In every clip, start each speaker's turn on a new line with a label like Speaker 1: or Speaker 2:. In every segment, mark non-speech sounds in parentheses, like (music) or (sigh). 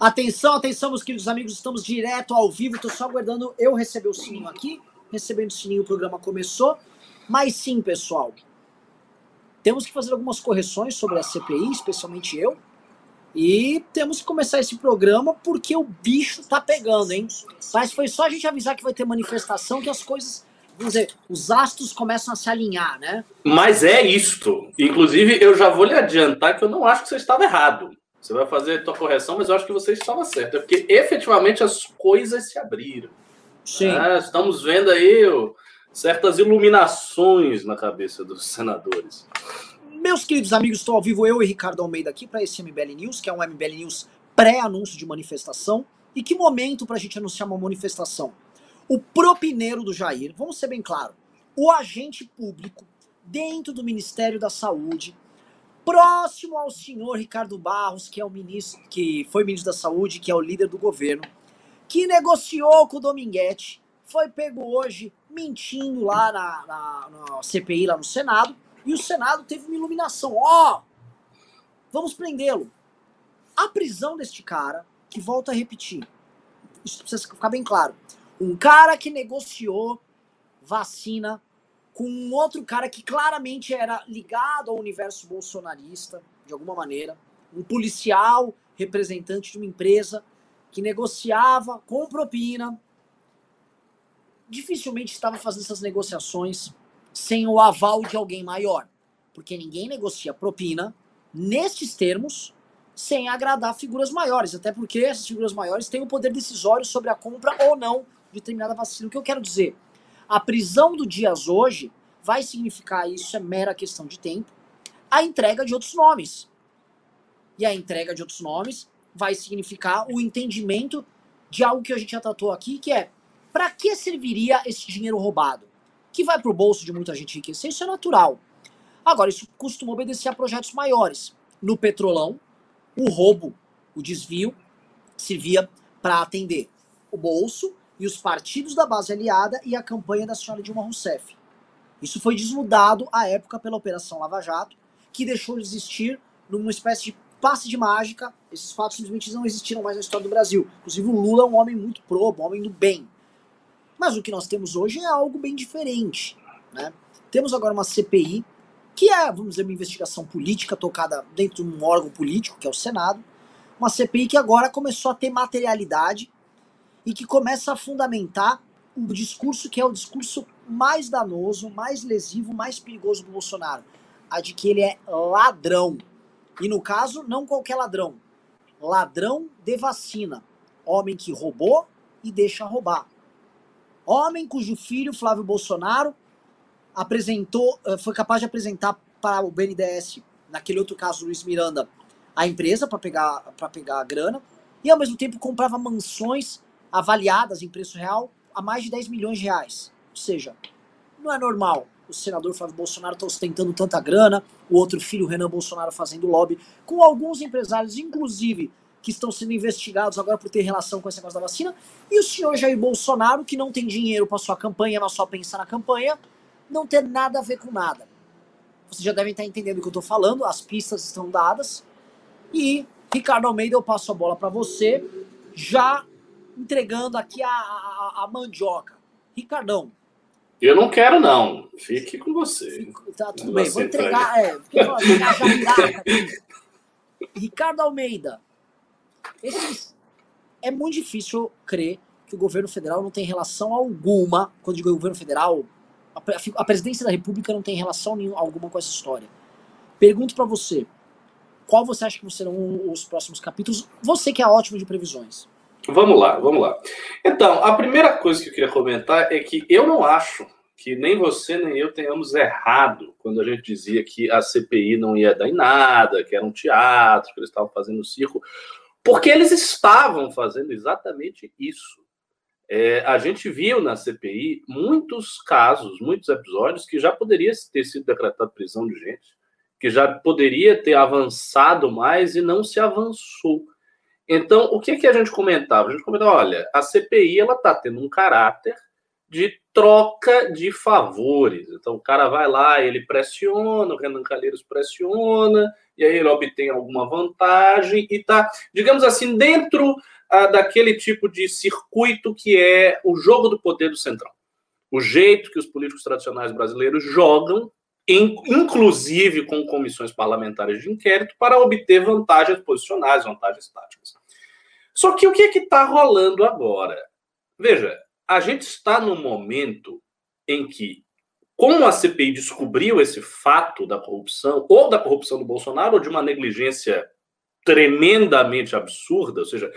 Speaker 1: Atenção, atenção, meus queridos amigos, estamos direto ao vivo. Estou só aguardando eu receber o sininho aqui. Recebendo o sininho, o programa começou. Mas sim, pessoal, temos que fazer algumas correções sobre a CPI, especialmente eu. E temos que começar esse programa porque o bicho tá pegando, hein? Mas foi só a gente avisar que vai ter manifestação que as coisas, vamos dizer, os astros começam a se alinhar, né?
Speaker 2: Mas é isto. Inclusive, eu já vou lhe adiantar que eu não acho que você estava errado. Você vai fazer a tua correção, mas eu acho que você estava certo. É porque efetivamente as coisas se abriram. Sim. É, estamos vendo aí certas iluminações na cabeça dos senadores.
Speaker 1: Meus queridos amigos, estou ao vivo eu e Ricardo Almeida aqui para esse MBL News, que é um MBL News pré-anúncio de manifestação. E que momento para a gente anunciar uma manifestação? O propineiro do Jair, vamos ser bem claro, o agente público dentro do Ministério da Saúde, próximo ao senhor Ricardo Barros, que é o ministro, que foi ministro da Saúde, que é o líder do governo, que negociou com o Dominguete, foi pego hoje mentindo lá na, na, na CPI, lá no Senado, e o Senado teve uma iluminação. Ó, oh, vamos prendê-lo. A prisão deste cara, que volta a repetir, isso precisa ficar bem claro. Um cara que negociou vacina com um outro cara que claramente era ligado ao universo bolsonarista, de alguma maneira, um policial representante de uma empresa que negociava com propina, dificilmente estava fazendo essas negociações sem o aval de alguém maior. Porque ninguém negocia propina nestes termos sem agradar figuras maiores. Até porque essas figuras maiores têm o poder decisório sobre a compra ou não de determinada vacina. O que eu quero dizer? A prisão do Dias hoje vai significar, isso é mera questão de tempo, a entrega de outros nomes. E a entrega de outros nomes vai significar o entendimento de algo que a gente já tratou aqui, que é para que serviria esse dinheiro roubado? que vai para o bolso de muita gente enriquecer, isso é natural. Agora, isso costuma obedecer a projetos maiores. No petrolão, o roubo, o desvio, servia para atender o bolso e os partidos da base aliada e a campanha da senhora Dilma Rousseff. Isso foi desnudado à época pela Operação Lava Jato, que deixou de existir numa espécie de passe de mágica. Esses fatos simplesmente não existiram mais na história do Brasil. Inclusive, o Lula é um homem muito probo, um homem do bem. Mas o que nós temos hoje é algo bem diferente. Né? Temos agora uma CPI, que é, vamos dizer, uma investigação política tocada dentro de um órgão político, que é o Senado. Uma CPI que agora começou a ter materialidade e que começa a fundamentar o discurso que é o discurso mais danoso, mais lesivo, mais perigoso do Bolsonaro. A de que ele é ladrão. E no caso, não qualquer ladrão. Ladrão de vacina. Homem que roubou e deixa roubar. Homem cujo filho, Flávio Bolsonaro, apresentou, eh, foi capaz de apresentar para o BNDES, naquele outro caso, Luiz Miranda, a empresa para pegar, pegar a grana, e ao mesmo tempo comprava mansões avaliadas em preço real a mais de 10 milhões de reais. Ou seja, não é normal o senador Flávio Bolsonaro estar tá ostentando tanta grana, o outro filho, Renan Bolsonaro, fazendo lobby, com alguns empresários, inclusive que estão sendo investigados agora por ter relação com esse negócio da vacina, e o senhor Jair Bolsonaro, que não tem dinheiro para sua campanha, mas só pensa na campanha, não ter nada a ver com nada. Vocês já devem estar entendendo o que eu estou falando, as pistas estão dadas. E, Ricardo Almeida, eu passo a bola para você, já entregando aqui a, a, a, mandioca. Ricardão.
Speaker 2: Eu não quero, não. Fique com você.
Speaker 1: Tá, tudo bem. Vou entregar. É, Ricardo Almeida, esses, é muito difícil crer que o governo federal não tem relação alguma, quando digo governo federal, a, a presidência da república não tem relação nenhuma, alguma com essa história. Pergunto para você, qual você acha que serão os próximos capítulos? Você que é ótimo de previsões.
Speaker 2: Vamos lá, vamos lá. Então, a primeira coisa que eu queria comentar é que eu não acho que nem você nem eu tenhamos errado quando a gente dizia que a CPI não ia dar em nada, que era um teatro, que eles estavam fazendo circo. Porque eles estavam fazendo exatamente isso. É, a gente viu na CPI muitos casos, muitos episódios que já poderia ter sido decretado prisão de gente, que já poderia ter avançado mais e não se avançou. Então, o que, que a gente comentava? A gente comentava, olha, a CPI ela está tendo um caráter de troca de favores. Então o cara vai lá, ele pressiona, o Renan Calheiros pressiona, e aí ele obtém alguma vantagem e está, digamos assim, dentro ah, daquele tipo de circuito que é o jogo do poder do centrão. O jeito que os políticos tradicionais brasileiros jogam, inclusive com comissões parlamentares de inquérito, para obter vantagens posicionais, vantagens táticas. Só que o que é está rolando agora? Veja, a gente está no momento em que, como a CPI descobriu esse fato da corrupção, ou da corrupção do Bolsonaro, ou de uma negligência tremendamente absurda, ou seja,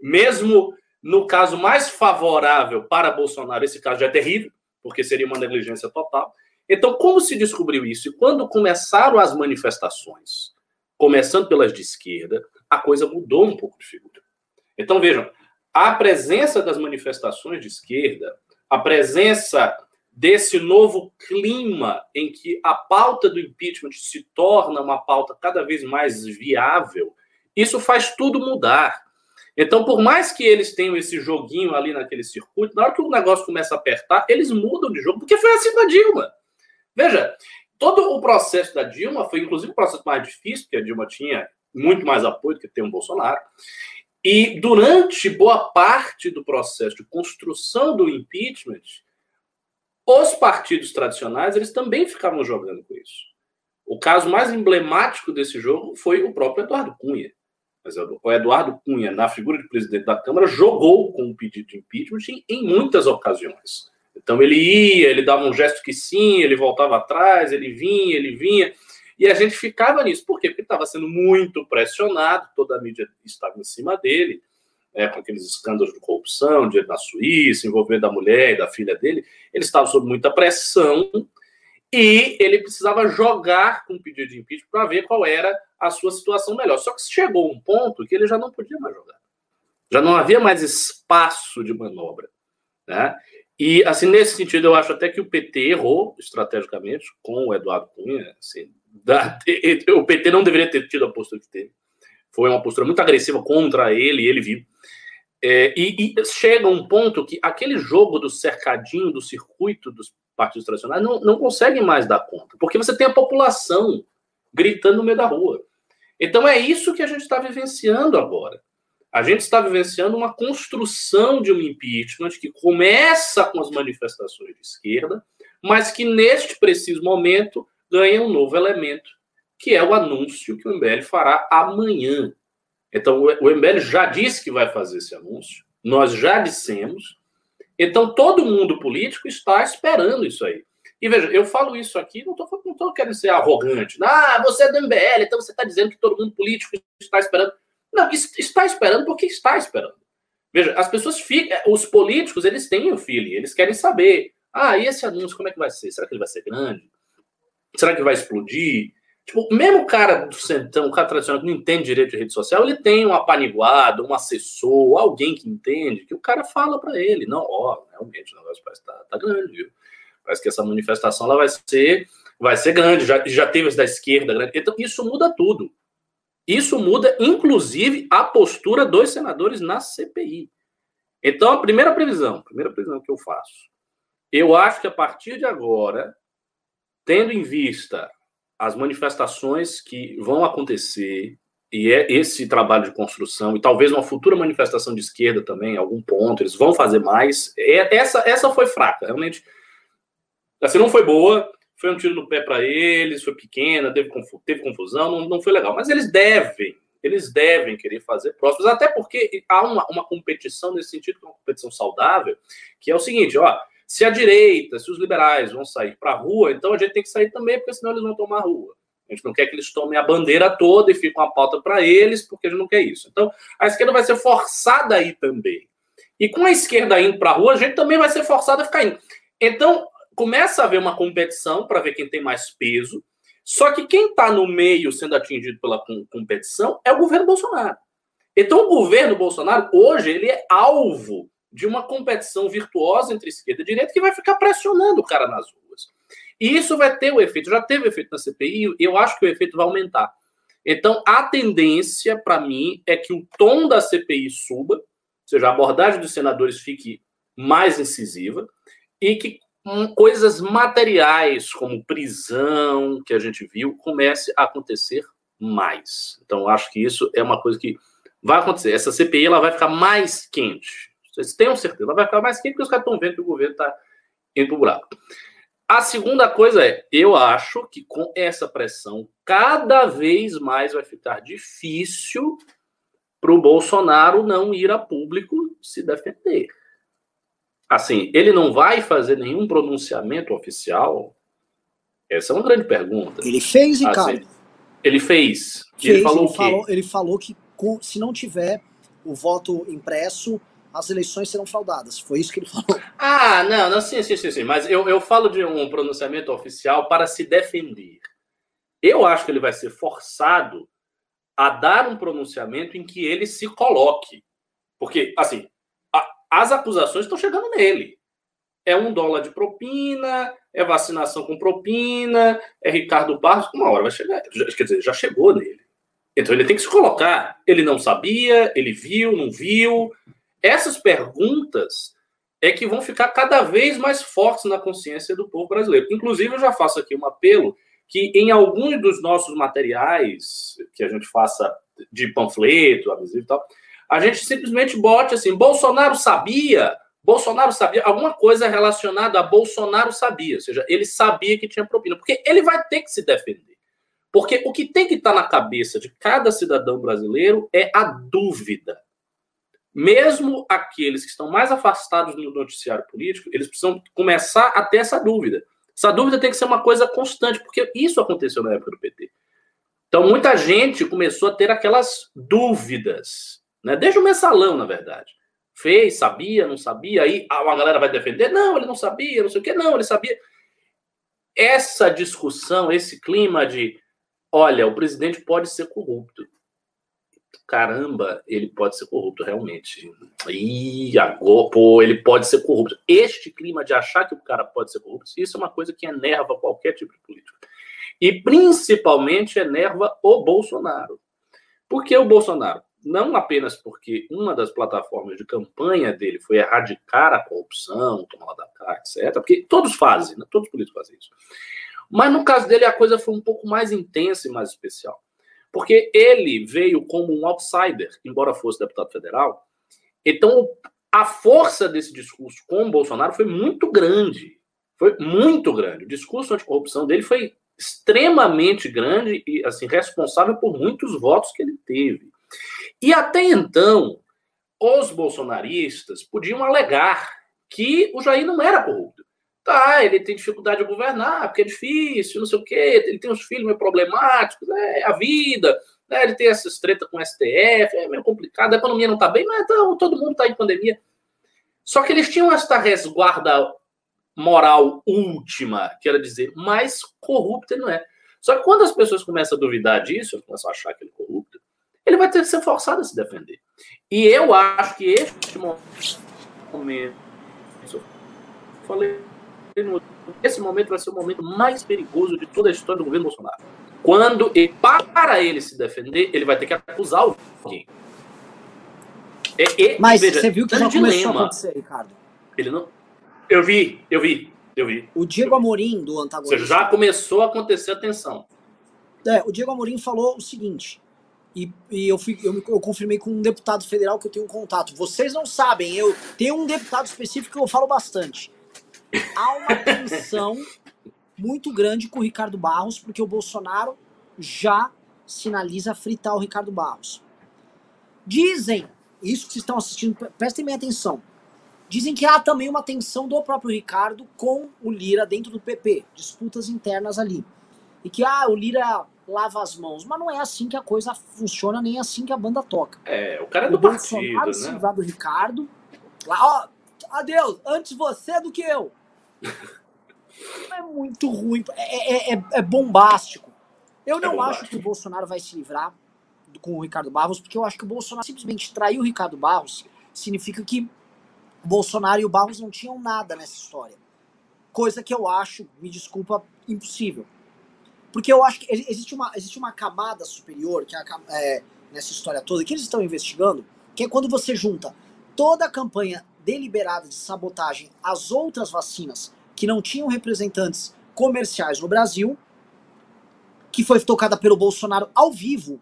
Speaker 2: mesmo no caso mais favorável para Bolsonaro, esse caso já é terrível, porque seria uma negligência total. Então, como se descobriu isso? E quando começaram as manifestações, começando pelas de esquerda, a coisa mudou um pouco de figura. Então, vejam, a presença das manifestações de esquerda, a presença desse novo clima em que a pauta do impeachment se torna uma pauta cada vez mais viável, isso faz tudo mudar. Então, por mais que eles tenham esse joguinho ali naquele circuito, na hora que o negócio começa a apertar, eles mudam de jogo, porque foi assim com a Dilma. Veja, todo o processo da Dilma foi, inclusive, um processo mais difícil, porque a Dilma tinha muito mais apoio do que tem o Bolsonaro. E durante boa parte do processo de construção do impeachment, os partidos tradicionais eles também ficavam jogando com isso. O caso mais emblemático desse jogo foi o próprio Eduardo Cunha. Mas o Eduardo Cunha, na figura de presidente da Câmara, jogou com o pedido de impeachment em muitas ocasiões. Então ele ia, ele dava um gesto que sim, ele voltava atrás, ele vinha, ele vinha. E a gente ficava nisso. Por quê? Porque estava sendo muito pressionado, toda a mídia estava em cima dele, é, com aqueles escândalos de corrupção, de, na Suíça, envolvendo a mulher e da filha dele. Ele estava sob muita pressão e ele precisava jogar com o pedido de impeachment para ver qual era a sua situação melhor. Só que chegou um ponto que ele já não podia mais jogar. Já não havia mais espaço de manobra. Né? E, assim, nesse sentido, eu acho até que o PT errou estrategicamente com o Eduardo Cunha. Assim, da, (laughs) o PT não deveria ter tido a postura que teve. Foi uma postura muito agressiva contra ele, ele viu. É, e, e, chega um ponto que aquele jogo do cercadinho, do circuito dos partidos tradicionais, não, não consegue mais dar conta, porque você tem a população gritando no meio da rua. Então é isso que a gente está vivenciando agora. A gente está vivenciando uma construção de um impeachment que começa com as manifestações de esquerda, mas que neste preciso momento ganha um novo elemento, que é o anúncio que o MBL fará amanhã. Então, o MBL já disse que vai fazer esse anúncio, nós já dissemos, então todo mundo político está esperando isso aí. E veja, eu falo isso aqui, não estou querendo ser arrogante. Ah, você é do MBL, então você está dizendo que todo mundo político está esperando. Não, está esperando porque está esperando. Veja, as pessoas ficam, os políticos, eles têm o feeling, eles querem saber. Ah, e esse anúncio, como é que vai ser? Será que ele vai ser grande? Será que vai explodir? Tipo, mesmo o cara do centão, o cara tradicional que não entende direito de rede social, ele tem um apaniguado, um assessor, alguém que entende, que o cara fala para ele, não, ó, realmente o negócio parece que tá, tá, grande, viu? Parece que essa manifestação ela vai ser, vai ser grande, já, já teve as da esquerda grande. Então, isso muda tudo. Isso muda, inclusive, a postura dos senadores na CPI. Então, a primeira previsão, a primeira previsão que eu faço, eu acho que a partir de agora, tendo em vista as manifestações que vão acontecer e é esse trabalho de construção e talvez uma futura manifestação de esquerda também, em algum ponto, eles vão fazer mais. É, essa, essa foi fraca, realmente. Assim, não foi boa, foi um tiro no pé para eles, foi pequena, teve, teve confusão, não, não foi legal. Mas eles devem, eles devem querer fazer próximos, até porque há uma, uma competição nesse sentido, uma competição saudável, que é o seguinte, ó, se a direita, se os liberais vão sair para a rua, então a gente tem que sair também, porque senão eles vão tomar a rua. A gente não quer que eles tomem a bandeira toda e fiquem a pauta para eles, porque a gente não quer isso. Então, a esquerda vai ser forçada a ir também. E com a esquerda indo para a rua, a gente também vai ser forçado a ficar indo. Então, começa a haver uma competição para ver quem tem mais peso. Só que quem está no meio sendo atingido pela competição é o governo Bolsonaro. Então, o governo Bolsonaro, hoje, ele é alvo de uma competição virtuosa entre esquerda e direita que vai ficar pressionando o cara nas ruas. E isso vai ter o efeito, já teve efeito na CPI, eu acho que o efeito vai aumentar. Então, a tendência, para mim, é que o tom da CPI suba, ou seja, a abordagem dos senadores fique mais incisiva, e que coisas materiais, como prisão, que a gente viu, comece a acontecer mais. Então, acho que isso é uma coisa que vai acontecer. Essa CPI ela vai ficar mais quente. Vocês tenham certeza, ela vai ficar mais quente porque os caras estão vendo que o governo está indo para buraco. A segunda coisa é, eu acho que com essa pressão, cada vez mais vai ficar difícil para o Bolsonaro não ir a público se defender. Assim, ele não vai fazer nenhum pronunciamento oficial? Essa é uma grande pergunta.
Speaker 1: Ele fez, Ricardo. Assim,
Speaker 2: ele fez.
Speaker 1: fez ele falou ele, falou, ele falou que se não tiver o voto impresso, as eleições serão fraudadas. Foi isso que ele falou.
Speaker 2: Ah, não, não sim, sim, sim, sim. Mas eu, eu falo de um pronunciamento oficial para se defender. Eu acho que ele vai ser forçado a dar um pronunciamento em que ele se coloque. Porque, assim, as acusações estão chegando nele. É um dólar de propina, é vacinação com propina, é Ricardo Barros. Uma hora vai chegar. Quer dizer, já chegou nele. Então ele tem que se colocar. Ele não sabia, ele viu, não viu. Essas perguntas é que vão ficar cada vez mais fortes na consciência do povo brasileiro. Inclusive, eu já faço aqui um apelo que em alguns dos nossos materiais que a gente faça de panfleto, adesivo e tal, a gente simplesmente bote assim: Bolsonaro sabia, Bolsonaro sabia, alguma coisa relacionada a Bolsonaro sabia, ou seja, ele sabia que tinha propina, porque ele vai ter que se defender. Porque o que tem que estar na cabeça de cada cidadão brasileiro é a dúvida mesmo aqueles que estão mais afastados do noticiário político, eles precisam começar a ter essa dúvida. Essa dúvida tem que ser uma coisa constante, porque isso aconteceu na época do PT. Então, muita gente começou a ter aquelas dúvidas, né? desde o mensalão, na verdade. Fez, sabia, não sabia, aí uma galera vai defender, não, ele não sabia, não sei o quê, não, ele sabia. Essa discussão, esse clima de, olha, o presidente pode ser corrupto caramba, ele pode ser corrupto realmente. E agora, pô, ele pode ser corrupto. Este clima de achar que o cara pode ser corrupto, isso é uma coisa que enerva qualquer tipo de político. E principalmente enerva o Bolsonaro. Por que o Bolsonaro? Não apenas porque uma das plataformas de campanha dele foi erradicar a corrupção, tomar da cá, etc. Porque todos fazem, né? todos os políticos fazem isso. Mas no caso dele a coisa foi um pouco mais intensa e mais especial. Porque ele veio como um outsider, embora fosse deputado federal. Então, a força desse discurso com o Bolsonaro foi muito grande. Foi muito grande. O discurso anticorrupção dele foi extremamente grande e assim responsável por muitos votos que ele teve. E até então, os bolsonaristas podiam alegar que o Jair não era corrupto. Tá, ele tem dificuldade de governar, porque é difícil, não sei o quê, ele tem uns filhos meio problemáticos, é a vida, né, ele tem essas treta com o STF, é meio complicado, a economia não está bem, mas então, todo mundo está em pandemia. Só que eles tinham esta resguarda moral última, quero dizer, mais corrupto ele não é. Só que quando as pessoas começam a duvidar disso, começam a achar que ele é corrupto, ele vai ter que ser forçado a se defender. E eu acho que este momento, eu falei esse momento vai ser o momento mais perigoso de toda a história do governo Bolsonaro. Quando, e para ele se defender, ele vai ter que acusar alguém.
Speaker 1: É, é, Mas veja, você viu que já dilema. começou a acontecer, Ricardo?
Speaker 2: Ele não. Eu vi, eu vi, eu vi.
Speaker 1: O Diego Amorim, do antagonista.
Speaker 2: já começou a acontecer a tensão.
Speaker 1: É, o Diego Amorim falou o seguinte. E, e eu, fui, eu, eu, confirmei com um deputado federal que eu tenho um contato. Vocês não sabem, eu tenho um deputado específico que eu falo bastante há uma tensão muito grande com o Ricardo Barros, porque o Bolsonaro já sinaliza fritar o Ricardo Barros. Dizem, isso que vocês estão assistindo, prestem bem atenção. Dizem que há também uma tensão do próprio Ricardo com o Lira dentro do PP, disputas internas ali. E que ah, o Lira lava as mãos, mas não é assim que a coisa funciona, nem assim que a banda toca.
Speaker 2: É, o cara é do o partido, Bolsonaro
Speaker 1: né? se livrar do Ricardo, lá, ó, adeus, antes você do que eu. (laughs) É muito ruim, é, é, é, é bombástico. Eu não acho que o Bolsonaro vai se livrar com o Ricardo Barros, porque eu acho que o Bolsonaro simplesmente traiu o Ricardo Barros, significa que o Bolsonaro e o Barros não tinham nada nessa história. Coisa que eu acho, me desculpa, impossível. Porque eu acho que existe uma, existe uma camada superior que é, é, nessa história toda, que eles estão investigando, que é quando você junta toda a campanha deliberada de sabotagem às outras vacinas que não tinham representantes comerciais no Brasil, que foi tocada pelo Bolsonaro ao vivo.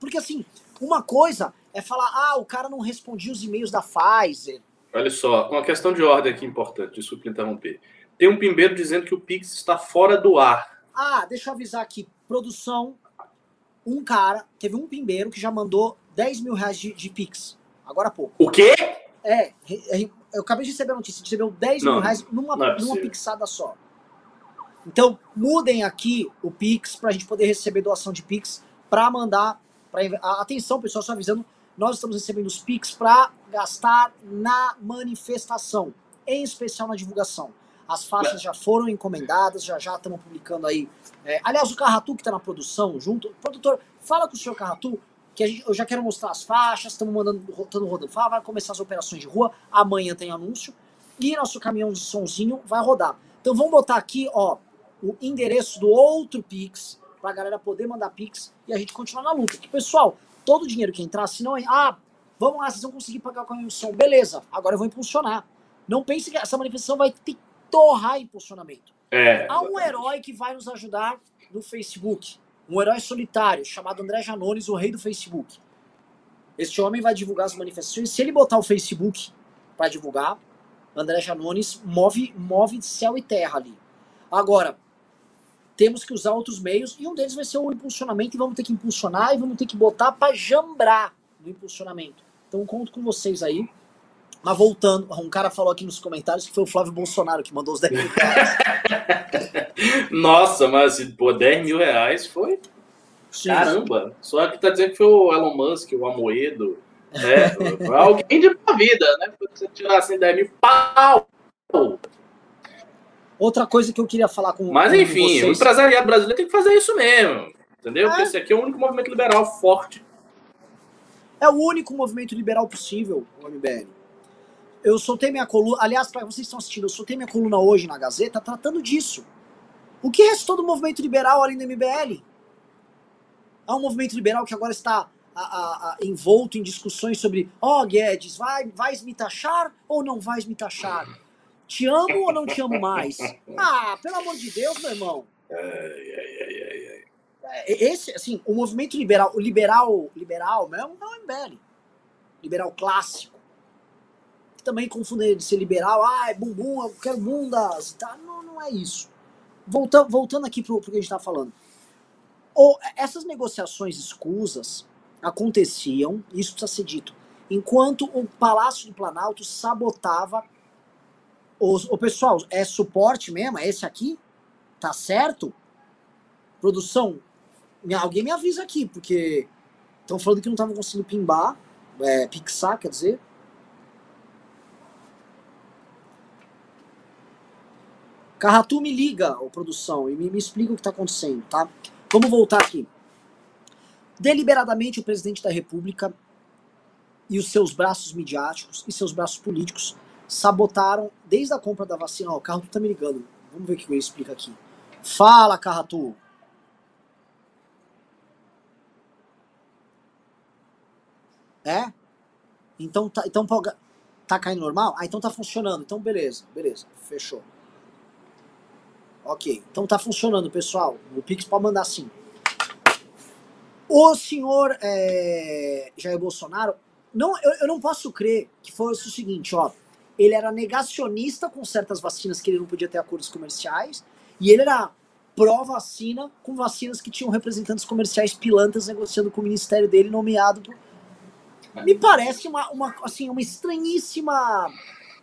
Speaker 1: Porque assim, uma coisa é falar, ah, o cara não respondia os e-mails da Pfizer.
Speaker 2: Olha só, uma questão de ordem aqui importante, desculpe interromper. Tem um pimbeiro dizendo que o Pix está fora do ar.
Speaker 1: Ah, deixa eu avisar aqui, produção, um cara, teve um pimbeiro que já mandou 10 mil reais de, de Pix, agora há pouco.
Speaker 2: O quê?
Speaker 1: É, eu acabei de receber a notícia, recebeu 10 não, mil reais numa, é numa pixada só. Então, mudem aqui o Pix para a gente poder receber doação de Pix para mandar. Pra, atenção, pessoal, só avisando, nós estamos recebendo os Pix para gastar na manifestação, em especial na divulgação. As faixas já foram encomendadas, já já estamos publicando aí. É, aliás, o Carratu que está na produção, junto. Produtor, fala com o senhor Carratu que a gente, eu já quero mostrar as faixas, estamos mandando, estamos rodando. Fala, vai começar as operações de rua, amanhã tem anúncio. E nosso caminhão de sonzinho vai rodar. Então vamos botar aqui, ó, o endereço do outro Pix, pra galera poder mandar Pix e a gente continuar na luta. Que, pessoal, todo o dinheiro que entrar, se não. Ah, vamos lá, vocês vão conseguir pagar com a emissão. Beleza, agora eu vou impulsionar. Não pense que essa manifestação vai ter torrar impulsionamento.
Speaker 2: É,
Speaker 1: Há um herói que vai nos ajudar no Facebook. Um herói solitário chamado André Janones, o rei do Facebook. Este homem vai divulgar as manifestações. Se ele botar o Facebook para divulgar, André Janones move, move céu e terra ali. Agora, temos que usar outros meios e um deles vai ser o impulsionamento e vamos ter que impulsionar e vamos ter que botar para jambrar no impulsionamento. Então conto com vocês aí. Mas voltando, um cara falou aqui nos comentários que foi o Flávio Bolsonaro que mandou os 10 mil reais. (laughs)
Speaker 2: Nossa, mas pô, 10 mil reais foi. Sim. Caramba! Só que tá dizendo que foi o Elon Musk, o Amoedo. Né? (laughs) Foi alguém de uma vida, né? Se você tirar assim 10 mil pau.
Speaker 1: Outra coisa que eu queria falar com
Speaker 2: Mas enfim, vocês... o empresariado brasileiro tem que fazer isso mesmo. Entendeu? É. Porque esse aqui é o único movimento liberal forte.
Speaker 1: É o único movimento liberal possível, o MBL. Eu soltei minha coluna. Aliás, para vocês que estão assistindo, eu soltei minha coluna hoje na Gazeta tratando disso. O que restou do movimento liberal além do MBL? Há um movimento liberal que agora está a, a, a, envolto em discussões sobre: ó, oh, Guedes, vai, vais me taxar ou não vais me taxar? Te amo ou não te amo mais? Ah, pelo amor de Deus, meu irmão. É, Esse, assim, o movimento liberal, o liberal, liberal mesmo, é o MBL. Liberal clássico. Que também confunde de ser liberal, ah, é bumbum, eu quero bundas, tá? Não, não é isso. Voltando, voltando aqui pro, pro que a gente tá falando. Ou, essas negociações escusas aconteciam, isso precisa ser dito, enquanto o Palácio do Planalto sabotava o pessoal, é suporte mesmo? É esse aqui? Tá certo? Produção, alguém me avisa aqui, porque estão falando que não estavam conseguindo pimbar, é, pixar, quer dizer. Carratu me liga, ô, produção, e me, me explica o que está acontecendo, tá? Vamos voltar aqui. Deliberadamente, o presidente da República e os seus braços midiáticos e seus braços políticos sabotaram desde a compra da vacina. Ó, o Carratu tá me ligando. Vamos ver o que ele explica aqui. Fala, Carratu. É? Então tá, então tá caindo normal? Ah, então tá funcionando. Então beleza, beleza. Fechou. Ok, então tá funcionando, pessoal. O Pix pode mandar sim. O senhor é, Jair Bolsonaro, não, eu, eu não posso crer que fosse o seguinte, ó ele era negacionista com certas vacinas que ele não podia ter acordos comerciais, e ele era pró-vacina com vacinas que tinham representantes comerciais pilantras negociando com o ministério dele, nomeado por... Me parece uma, uma, assim, uma estranhíssima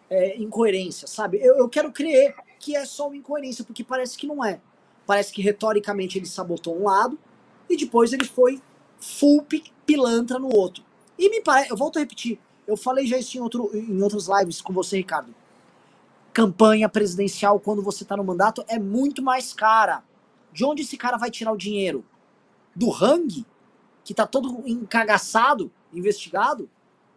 Speaker 1: é, incoerência, sabe? Eu, eu quero crer que é só uma incoerência, porque parece que não é. Parece que retoricamente ele sabotou um lado e depois ele foi full pilantra no outro. E me parece, eu volto a repetir, eu falei já isso em, outro, em outras lives com você, Ricardo. Campanha presidencial, quando você está no mandato, é muito mais cara. De onde esse cara vai tirar o dinheiro? Do Hang, que tá todo encagaçado, investigado?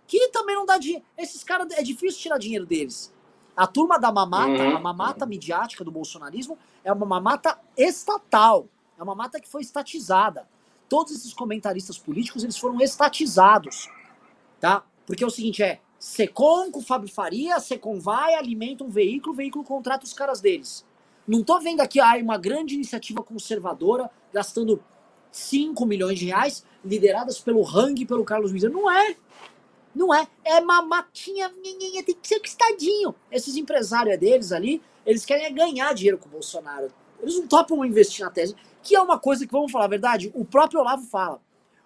Speaker 1: Que também não dá dinheiro. Esses caras, é difícil tirar dinheiro deles. A turma da mamata, uhum. a mamata midiática do bolsonarismo, é uma mamata estatal. É uma mamata que foi estatizada. Todos esses comentaristas políticos, eles foram estatizados. Tá? Porque é o seguinte, é, Secom com Fábio Faria, Secom vai, alimenta um veículo, o veículo contrata os caras deles. Não tô vendo aqui ah, uma grande iniciativa conservadora gastando 5 milhões de reais, lideradas pelo Hang e pelo Carlos Miser. Não é. Não é. É uma matinha, tem que ser estadinho. Esses empresários deles ali, eles querem ganhar dinheiro com o Bolsonaro. Eles não topam investir na tese. Que é uma coisa que, vamos falar a verdade, o próprio Olavo fala.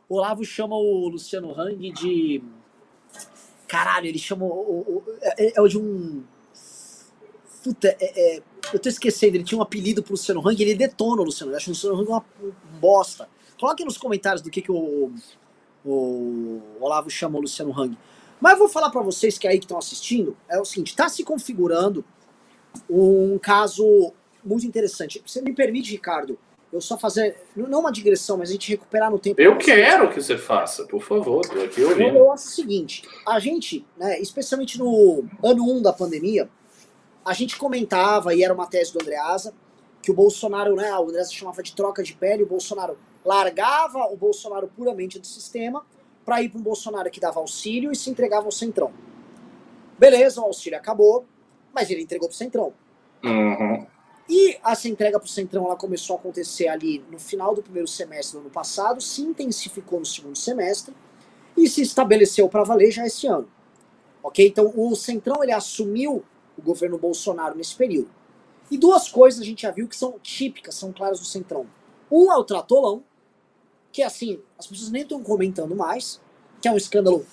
Speaker 1: O Olavo chama o Luciano Hang de. Caralho, ele chama. O, o, é, é o de um. Puta, é, é, eu tô esquecendo, ele tinha um apelido pro Luciano Hang ele detona o Luciano. Eu acho o Luciano Hang uma, bosta. Coloque nos comentários do que, que o, o Olavo chama o Luciano Hang. Mas eu vou falar para vocês que aí que estão assistindo, é o seguinte, está se configurando um caso muito interessante. Você me permite, Ricardo, eu só fazer, não uma digressão, mas a gente recuperar no tempo.
Speaker 2: Eu quero que você faça, por favor, estou aqui ouvindo.
Speaker 1: Eu, acho o seguinte, a gente, né, especialmente no ano 1 da pandemia, a gente comentava, e era uma tese do Andreasa, que o Bolsonaro, né, o Andreasa chamava de troca de pele, o Bolsonaro largava o Bolsonaro puramente do sistema para ir para um Bolsonaro que dava auxílio e se entregava ao Centrão. Beleza, o auxílio acabou, mas ele entregou para o Centrão.
Speaker 2: Uhum.
Speaker 1: E essa entrega para o Centrão ela começou a acontecer ali no final do primeiro semestre do ano passado, se intensificou no segundo semestre e se estabeleceu para valer já esse ano. Ok? Então o Centrão ele assumiu o governo Bolsonaro nesse período. E duas coisas a gente já viu que são típicas, são claras do Centrão. Um é o tratolão, que assim, as pessoas nem estão comentando mais, que é um escândalo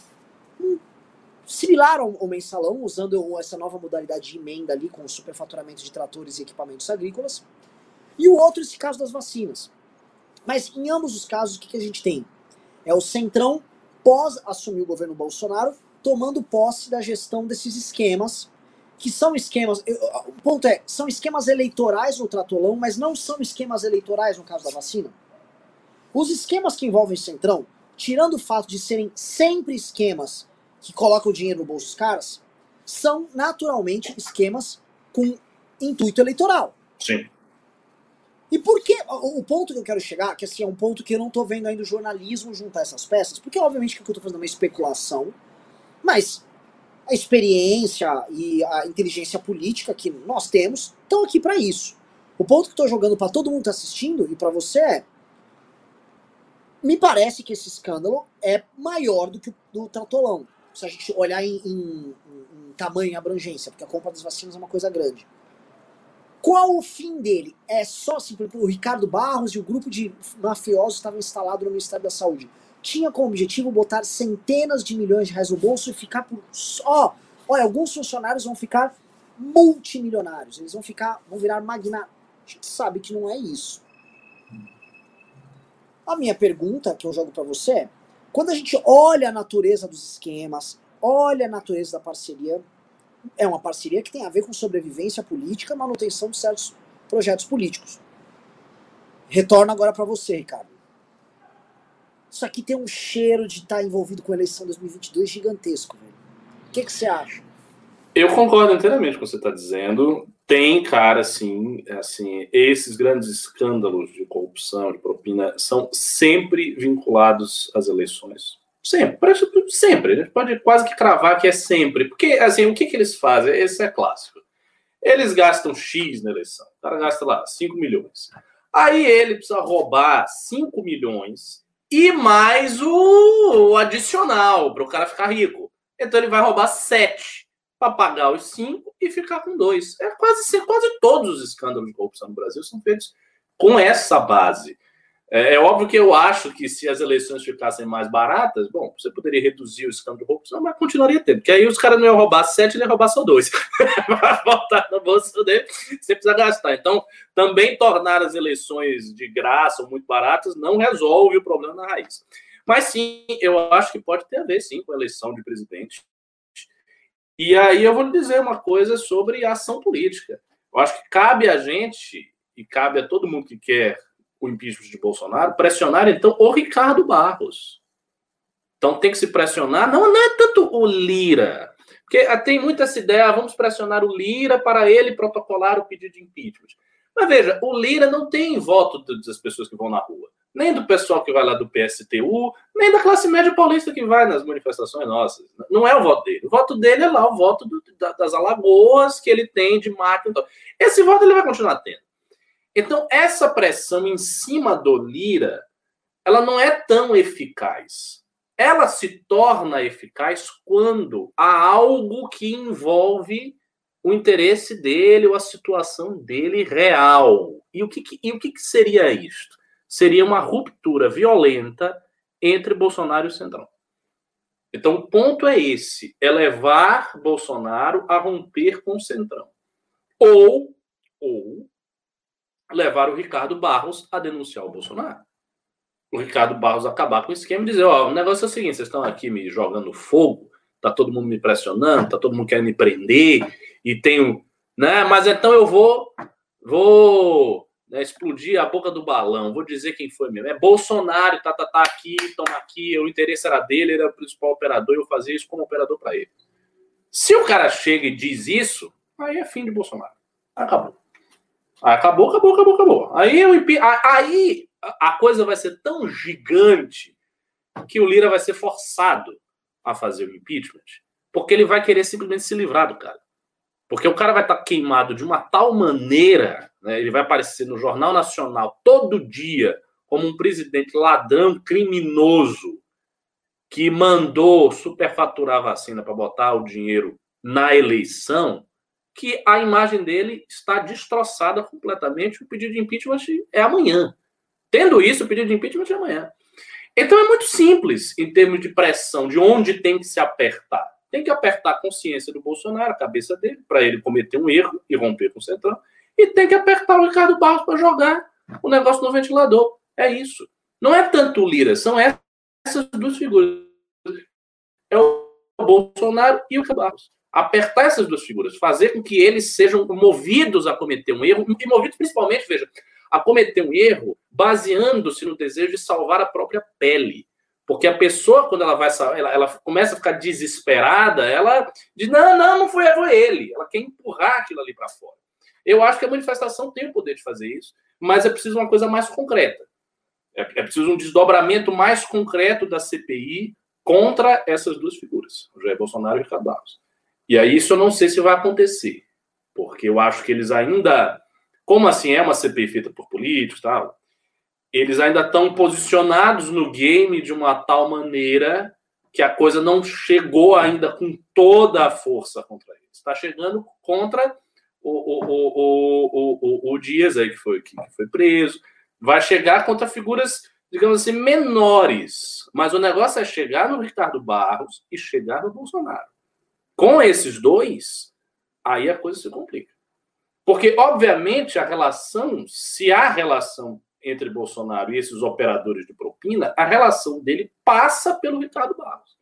Speaker 1: hum, similar ao, mensalão, usando essa nova modalidade de emenda ali com o superfaturamento de tratores e equipamentos agrícolas. E o outro, esse caso das vacinas. Mas em ambos os casos, o que, que a gente tem? É o Centrão, pós assumir o governo Bolsonaro, tomando posse da gestão desses esquemas, que são esquemas. O ponto é, são esquemas eleitorais no tratolão, mas não são esquemas eleitorais no caso da vacina. Os esquemas que envolvem Centrão, tirando o fato de serem sempre esquemas que colocam o dinheiro no bolso dos caras, são naturalmente esquemas com intuito eleitoral.
Speaker 2: Sim.
Speaker 1: E por que. O ponto que eu quero chegar, que assim, é um ponto que eu não tô vendo ainda o jornalismo juntar essas peças, porque obviamente que eu tô fazendo uma especulação, mas a experiência e a inteligência política que nós temos estão aqui para isso. O ponto que eu tô jogando para todo mundo que tá assistindo e para você é me parece que esse escândalo é maior do que o do Tratolão. Se a gente olhar em, em, em tamanho e abrangência, porque a compra das vacinas é uma coisa grande. Qual o fim dele? É só simplesmente o Ricardo Barros e o grupo de mafiosos estavam instalados no Ministério da Saúde. Tinha como objetivo botar centenas de milhões de reais no bolso e ficar por só. Olha, alguns funcionários vão ficar multimilionários. Eles vão ficar, vão virar magnatas. A gente sabe que não é isso. A minha pergunta que eu jogo para você é: quando a gente olha a natureza dos esquemas, olha a natureza da parceria, é uma parceria que tem a ver com sobrevivência política, manutenção de certos projetos políticos. Retorno agora para você, Ricardo. Isso aqui tem um cheiro de estar tá envolvido com a eleição 2022 gigantesco, velho. O que, que você acha?
Speaker 2: Eu concordo inteiramente com o que você está dizendo. Tem, cara, assim, assim, esses grandes escândalos de corrupção, de propina, são sempre vinculados às eleições. Sempre, sempre. A gente pode quase que cravar que é sempre. Porque, assim, o que, que eles fazem? Esse é clássico. Eles gastam X na eleição. O cara gasta lá 5 milhões. Aí ele precisa roubar 5 milhões e mais o, o adicional para o cara ficar rico. Então ele vai roubar 7 para pagar os cinco e ficar com dois. É quase, quase todos os escândalos de corrupção no Brasil são feitos com essa base. É, é, óbvio que eu acho que se as eleições ficassem mais baratas, bom, você poderia reduzir o escândalo de corrupção, mas continuaria tendo, porque aí os caras não iam roubar sete, ele ia roubar só dois. (laughs) Vai voltar no bolso dele, você precisa gastar. Então, também tornar as eleições de graça ou muito baratas não resolve o problema na raiz. Mas sim, eu acho que pode ter a ver, sim, com a eleição de presidente e aí eu vou lhe dizer uma coisa sobre a ação política. Eu acho que cabe a gente, e cabe a todo mundo que quer o impeachment de Bolsonaro, pressionar então o Ricardo Barros. Então tem que se pressionar, não, não é tanto o Lira, porque ah, tem muita essa ideia, ah, vamos pressionar o Lira para ele protocolar o pedido de impeachment. Mas veja, o Lira não tem voto das pessoas que vão na rua. Nem do pessoal que vai lá do PSTU, nem da classe média paulista que vai nas manifestações nossas. Não é o voto dele. O voto dele é lá, o voto do, das Alagoas que ele tem de máquina. Então, esse voto ele vai continuar tendo. Então, essa pressão em cima do Lira, ela não é tão eficaz. Ela se torna eficaz quando há algo que envolve o interesse dele ou a situação dele real. E o que, e o que seria isto? Seria uma ruptura violenta entre Bolsonaro e o Centrão. Então, o ponto é esse: é levar Bolsonaro a romper com o Centrão. Ou, ou levar o Ricardo Barros a denunciar o Bolsonaro. O Ricardo Barros acabar com o esquema e dizer: Ó, o negócio é o seguinte, vocês estão aqui me jogando fogo, tá todo mundo me pressionando, tá todo mundo querendo me prender, e tenho. Né? Mas então eu vou. Vou né, explodir a boca do balão, vou dizer quem foi mesmo. É Bolsonaro, tá, tá, tá aqui, toma aqui, o interesse era dele, ele era o principal operador, eu fazia isso como operador para ele. Se o cara chega e diz isso, aí é fim de Bolsonaro. Acabou. Acabou, acabou, acabou, acabou. Aí, eu, aí a coisa vai ser tão gigante que o Lira vai ser forçado a fazer o impeachment, porque ele vai querer simplesmente se livrar do cara. Porque o cara vai estar tá queimado de uma tal maneira, né, ele vai aparecer no Jornal Nacional todo dia como um presidente ladrão, criminoso, que mandou superfaturar a vacina para botar o dinheiro na eleição, que a imagem dele está destroçada completamente. O pedido de impeachment é amanhã. Tendo isso, o pedido de impeachment é amanhã. Então é muito simples em termos de pressão, de onde tem que se apertar tem que apertar a consciência do Bolsonaro, a cabeça dele, para ele cometer um erro e romper com o Centrão. E tem que apertar o Ricardo Barros para jogar o negócio no ventilador. É isso. Não é tanto o Lira, são essas duas figuras. É o Bolsonaro e o Ricardo Barros. Apertar essas duas figuras, fazer com que eles sejam movidos a cometer um erro, e movidos principalmente, veja, a cometer um erro baseando-se no desejo de salvar a própria pele. Porque a pessoa, quando ela vai ela, ela começa a ficar desesperada, ela diz: não, não, não foi, foi ele. Ela quer empurrar aquilo ali para fora. Eu acho que a manifestação tem o poder de fazer isso, mas é preciso uma coisa mais concreta. É, é preciso um desdobramento mais concreto da CPI contra essas duas figuras, o Jair Bolsonaro e Ricardo Barros. E aí isso eu não sei se vai acontecer, porque eu acho que eles ainda, como assim é uma CPI feita por políticos, tal, eles ainda estão posicionados no game de uma tal maneira que a coisa não chegou ainda com toda a força contra eles. Está chegando contra o, o, o, o, Dias aí que foi, que foi preso. Vai chegar contra figuras, digamos assim, menores. Mas o negócio é chegar no Ricardo Barros e chegar no Bolsonaro. Com esses dois, aí a coisa se complica. Porque, obviamente, a relação, se há relação entre Bolsonaro e esses operadores de propina, a relação dele passa pelo Ricardo Barros.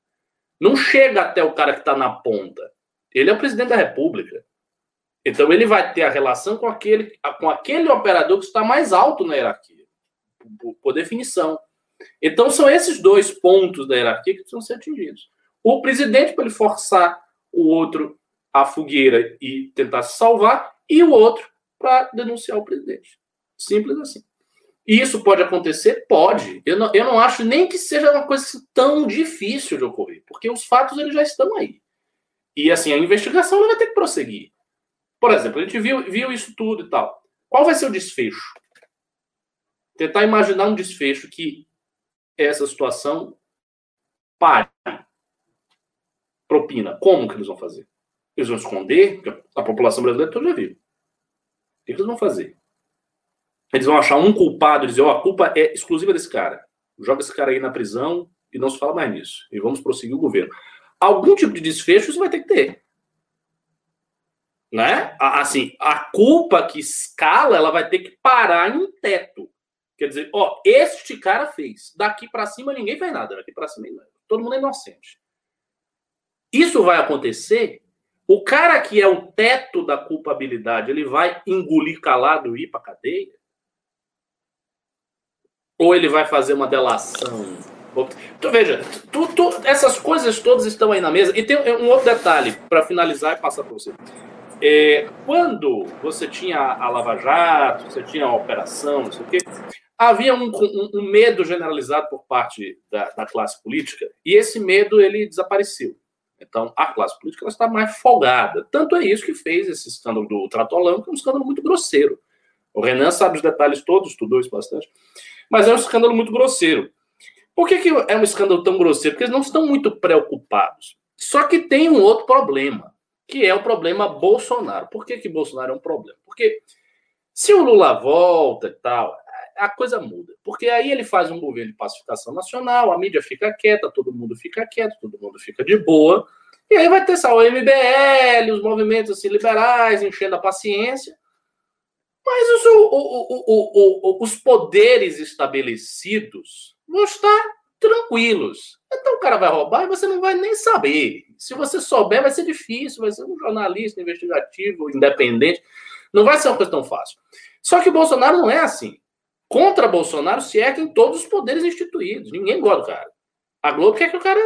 Speaker 2: Não chega até o cara que está na ponta. Ele é o presidente da República. Então ele vai ter a relação com aquele, com aquele operador que está mais alto na hierarquia, por, por definição. Então são esses dois pontos da hierarquia que precisam ser atingidos. O presidente para ele forçar o outro à fogueira e tentar se salvar, e o outro para denunciar o presidente. Simples assim. Isso pode acontecer? Pode. Eu não, eu não acho nem que seja uma coisa tão difícil de ocorrer, porque os fatos eles já estão aí. E assim, a investigação vai ter que prosseguir. Por exemplo, a gente viu, viu isso tudo e tal. Qual vai ser o desfecho? Tentar imaginar um desfecho que essa situação pare. Propina. Como que eles vão fazer? Eles vão esconder? A população brasileira toda já viu. O que eles vão fazer? eles vão achar um culpado e dizer, ó, oh, a culpa é exclusiva desse cara. Joga esse cara aí na prisão e não se fala mais nisso. E vamos prosseguir o governo. Algum tipo de desfecho isso vai ter que ter. Né? Assim, a culpa que escala, ela vai ter que parar em um teto. Quer dizer, ó, este cara fez. Daqui para cima ninguém fez nada. Daqui para cima todo mundo é inocente. Isso vai acontecer. O cara que é o teto da culpabilidade, ele vai engolir calado e ir para cadeia? Ou ele vai fazer uma delação? Então, veja, tu, tu, essas coisas todas estão aí na mesa. E tem um outro detalhe, para finalizar e passar para você. É, quando você tinha a Lava Jato, você tinha a operação, não sei o quê, havia um, um, um medo generalizado por parte da, da, classe política e esse medo ele desapareceu. Então, a classe política está mais folgada. Tanto é isso que fez esse escândalo do Tratolão, que é um escândalo muito grosseiro. O Renan sabe os detalhes todos, estudou isso bastante, mas é um escândalo muito grosseiro. Por que, que é um escândalo tão grosseiro? Porque eles não estão muito preocupados. Só que tem um outro problema, que é o problema Bolsonaro. Por que, que Bolsonaro é um problema? Porque se o Lula volta e tal, a coisa muda. Porque aí ele faz um governo de pacificação nacional, a mídia fica quieta, todo mundo fica quieto, todo mundo fica de boa. E aí vai ter só o MBL, os movimentos assim, liberais, enchendo a paciência. Mas os, o, o, o, os poderes estabelecidos vão estar tranquilos. Então o cara vai roubar e você não vai nem saber. Se você souber, vai ser difícil, vai ser um jornalista investigativo, independente. Não vai ser uma coisa tão fácil. Só que o Bolsonaro não é assim. Contra Bolsonaro se é em todos os poderes instituídos. Ninguém gosta do cara. A Globo quer que o cara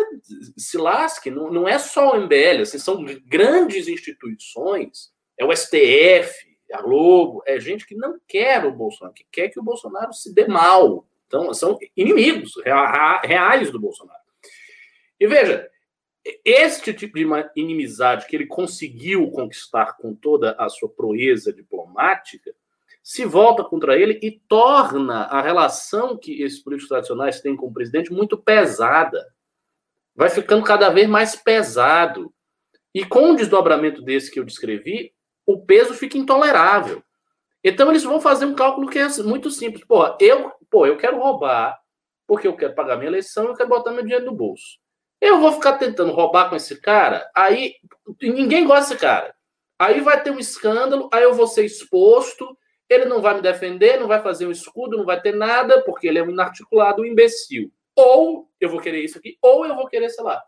Speaker 2: se lasque. Não, não é só o MBL, assim, são grandes instituições. É o STF, a Globo, é gente que não quer o Bolsonaro, que quer que o Bolsonaro se dê mal. Então, são inimigos reais do Bolsonaro. E veja, este tipo de inimizade que ele conseguiu conquistar com toda a sua proeza diplomática se volta contra ele e torna a relação que esses políticos tradicionais têm com o presidente muito pesada. Vai ficando cada vez mais pesado. E com um desdobramento desse que eu descrevi, o peso fica intolerável. Então eles vão fazer um cálculo que é muito simples. Porra, eu, pô, eu quero roubar porque eu quero pagar minha eleição, eu quero botar meu dinheiro no bolso. Eu vou ficar tentando roubar com esse cara, aí ninguém gosta desse cara. Aí vai ter um escândalo, aí eu vou ser exposto, ele não vai me defender, não vai fazer um escudo, não vai ter nada, porque ele é um inarticulado, um imbecil. Ou eu vou querer isso aqui, ou eu vou querer, sei lá,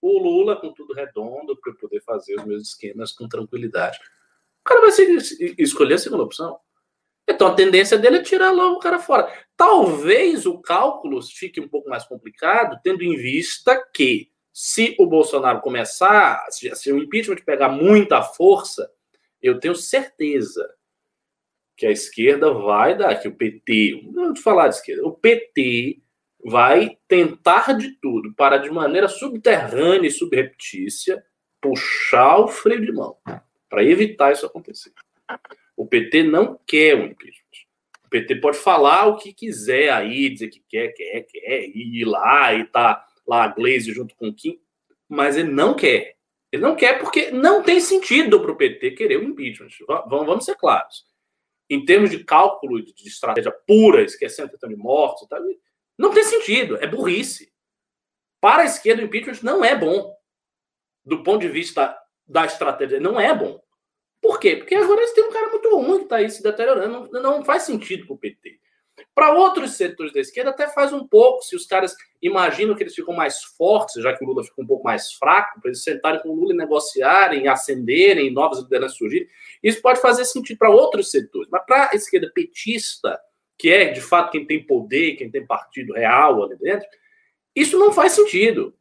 Speaker 2: o Lula com tudo redondo para poder fazer os meus esquemas com tranquilidade. Cara vai escolher a segunda opção. Então a tendência dele é tirar logo o cara fora. Talvez o cálculo fique um pouco mais complicado, tendo em vista que se o Bolsonaro começar, se o impeachment pegar muita força, eu tenho certeza que a esquerda vai dar, que o PT, não vou falar de esquerda, o PT vai tentar de tudo para, de maneira subterrânea e subreptícia, puxar o freio de mão para evitar isso acontecer. O PT não quer o impeachment. O PT pode falar o que quiser aí, dizer que quer, quer, quer, ir lá e tá lá a Glaze junto com o Kim, mas ele não quer. Ele não quer porque não tem sentido para o PT querer o impeachment. Vamos, vamos ser claros. Em termos de cálculo de estratégia pura, esquecendo a questão de mortos, tá? Não tem sentido, é burrice. Para a esquerda, o impeachment não é bom. Do ponto de vista da estratégia, não é bom. Por quê? Porque agora eles têm um cara muito ruim que está aí se deteriorando. Não, não faz sentido para o PT. Para outros setores da esquerda, até faz um pouco. Se os caras imaginam que eles ficam mais fortes, já que o Lula fica um pouco mais fraco, para eles sentarem com o Lula e negociarem, acenderem, novas lideranças surgirem, isso pode fazer sentido para outros setores. Mas para a esquerda petista, que é de fato quem tem poder, quem tem partido real ali dentro, isso não faz sentido.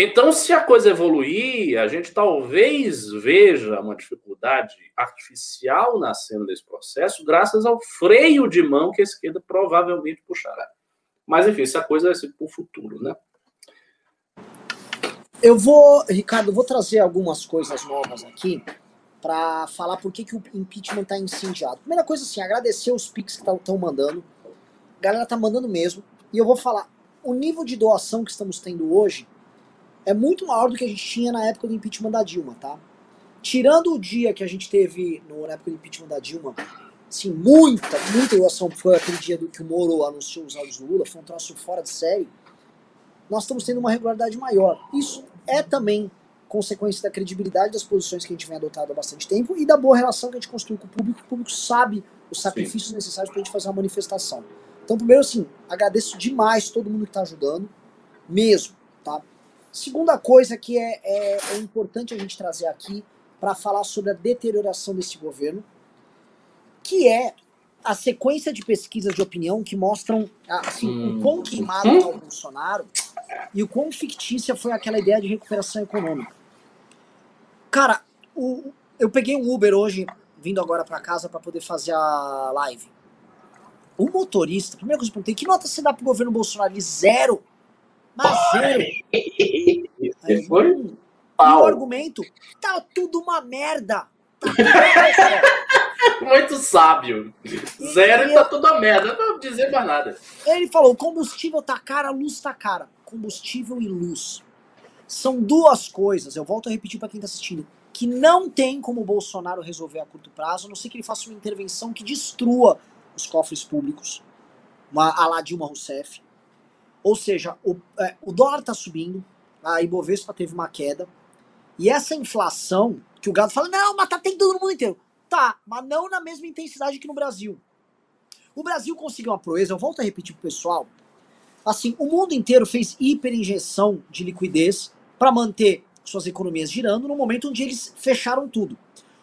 Speaker 2: Então, se a coisa evoluir, a gente talvez veja uma dificuldade artificial nascendo desse processo, graças ao freio de mão que a esquerda provavelmente puxará. Mas, enfim, essa coisa vai ser para o futuro, né?
Speaker 1: Eu vou, Ricardo, eu vou trazer algumas coisas novas aqui para falar por que, que o impeachment está incendiado. Primeira coisa, assim, agradecer os pics que estão mandando. A galera tá mandando mesmo. E eu vou falar, o nível de doação que estamos tendo hoje é muito maior do que a gente tinha na época do impeachment da Dilma, tá? Tirando o dia que a gente teve no, na época do impeachment da Dilma, assim, muita, muita doação foi aquele dia do que o Moro anunciou os áudios do Lula, foi um troço fora de série. Nós estamos tendo uma regularidade maior. Isso é também consequência da credibilidade das posições que a gente vem adotando há bastante tempo e da boa relação que a gente construiu com o público. O público sabe os sacrifícios Sim. necessários para a gente fazer uma manifestação. Então, primeiro, assim, agradeço demais todo mundo que está ajudando, mesmo, tá? Segunda coisa que é, é, é importante a gente trazer aqui para falar sobre a deterioração desse governo, que é a sequência de pesquisas de opinião que mostram assim, hum. o quão queimado está o Bolsonaro e o quão fictícia foi aquela ideia de recuperação econômica. Cara, o, eu peguei um Uber hoje, vindo agora para casa para poder fazer a live. O motorista, primeira coisa que eu perguntei, que nota você dá pro governo Bolsonaro? Ele, zero. Mas zero. Aí,
Speaker 2: Foi?
Speaker 1: hum, e o
Speaker 2: Pau.
Speaker 1: argumento, tá tudo uma merda. Tá tudo uma.
Speaker 2: Muito sábio. Zero e tá tudo a merda. Não vou dizer mais nada.
Speaker 1: Ele falou: combustível tá cara, luz tá cara. Combustível e luz. São duas coisas, eu volto a repetir para quem tá assistindo, que não tem como o Bolsonaro resolver a curto prazo, a não ser que ele faça uma intervenção que destrua os cofres públicos, uma, a lá Dilma Rousseff. Ou seja, o, é, o dólar tá subindo, a Ibovespa teve uma queda, e essa inflação, que o gado fala, não, mas tá tendo no mundo inteiro. Tá, mas não na mesma intensidade que no Brasil. O Brasil conseguiu uma proeza, eu volto a repetir pro pessoal. Assim, o mundo inteiro fez hiperinjeção de liquidez para manter suas economias girando no momento onde eles fecharam tudo.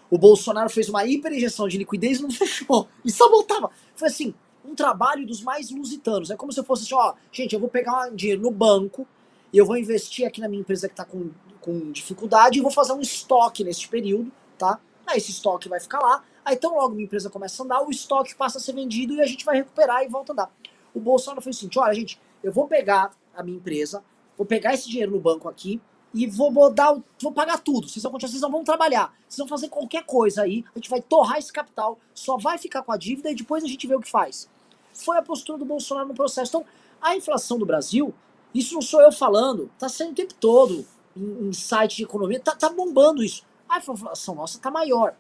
Speaker 1: O Bolsonaro fez uma hiperinjeção de liquidez e não (laughs) fechou. E só voltava. Foi assim, um trabalho dos mais lusitanos. É como se eu fosse assim, ó, gente, eu vou pegar um dinheiro no banco e eu vou investir aqui na minha empresa que está com, com dificuldade e vou fazer um estoque nesse período, tá? Aí esse estoque vai ficar lá. Aí então logo minha empresa começa a andar, o estoque passa a ser vendido e a gente vai recuperar e volta a andar. O Bolsonaro fez o seguinte, olha gente, eu vou pegar a minha empresa, vou pegar esse dinheiro no banco aqui e vou, vou dar, vou pagar tudo. Vocês vão continuar, vocês não vão trabalhar, vocês vão fazer qualquer coisa aí, a gente vai torrar esse capital, só vai ficar com a dívida e depois a gente vê o que faz. Foi a postura do Bolsonaro no processo. Então, a inflação do Brasil, isso não sou eu falando, tá sendo o tempo todo em, em site de economia, tá, tá bombando isso. A inflação nossa tá maior.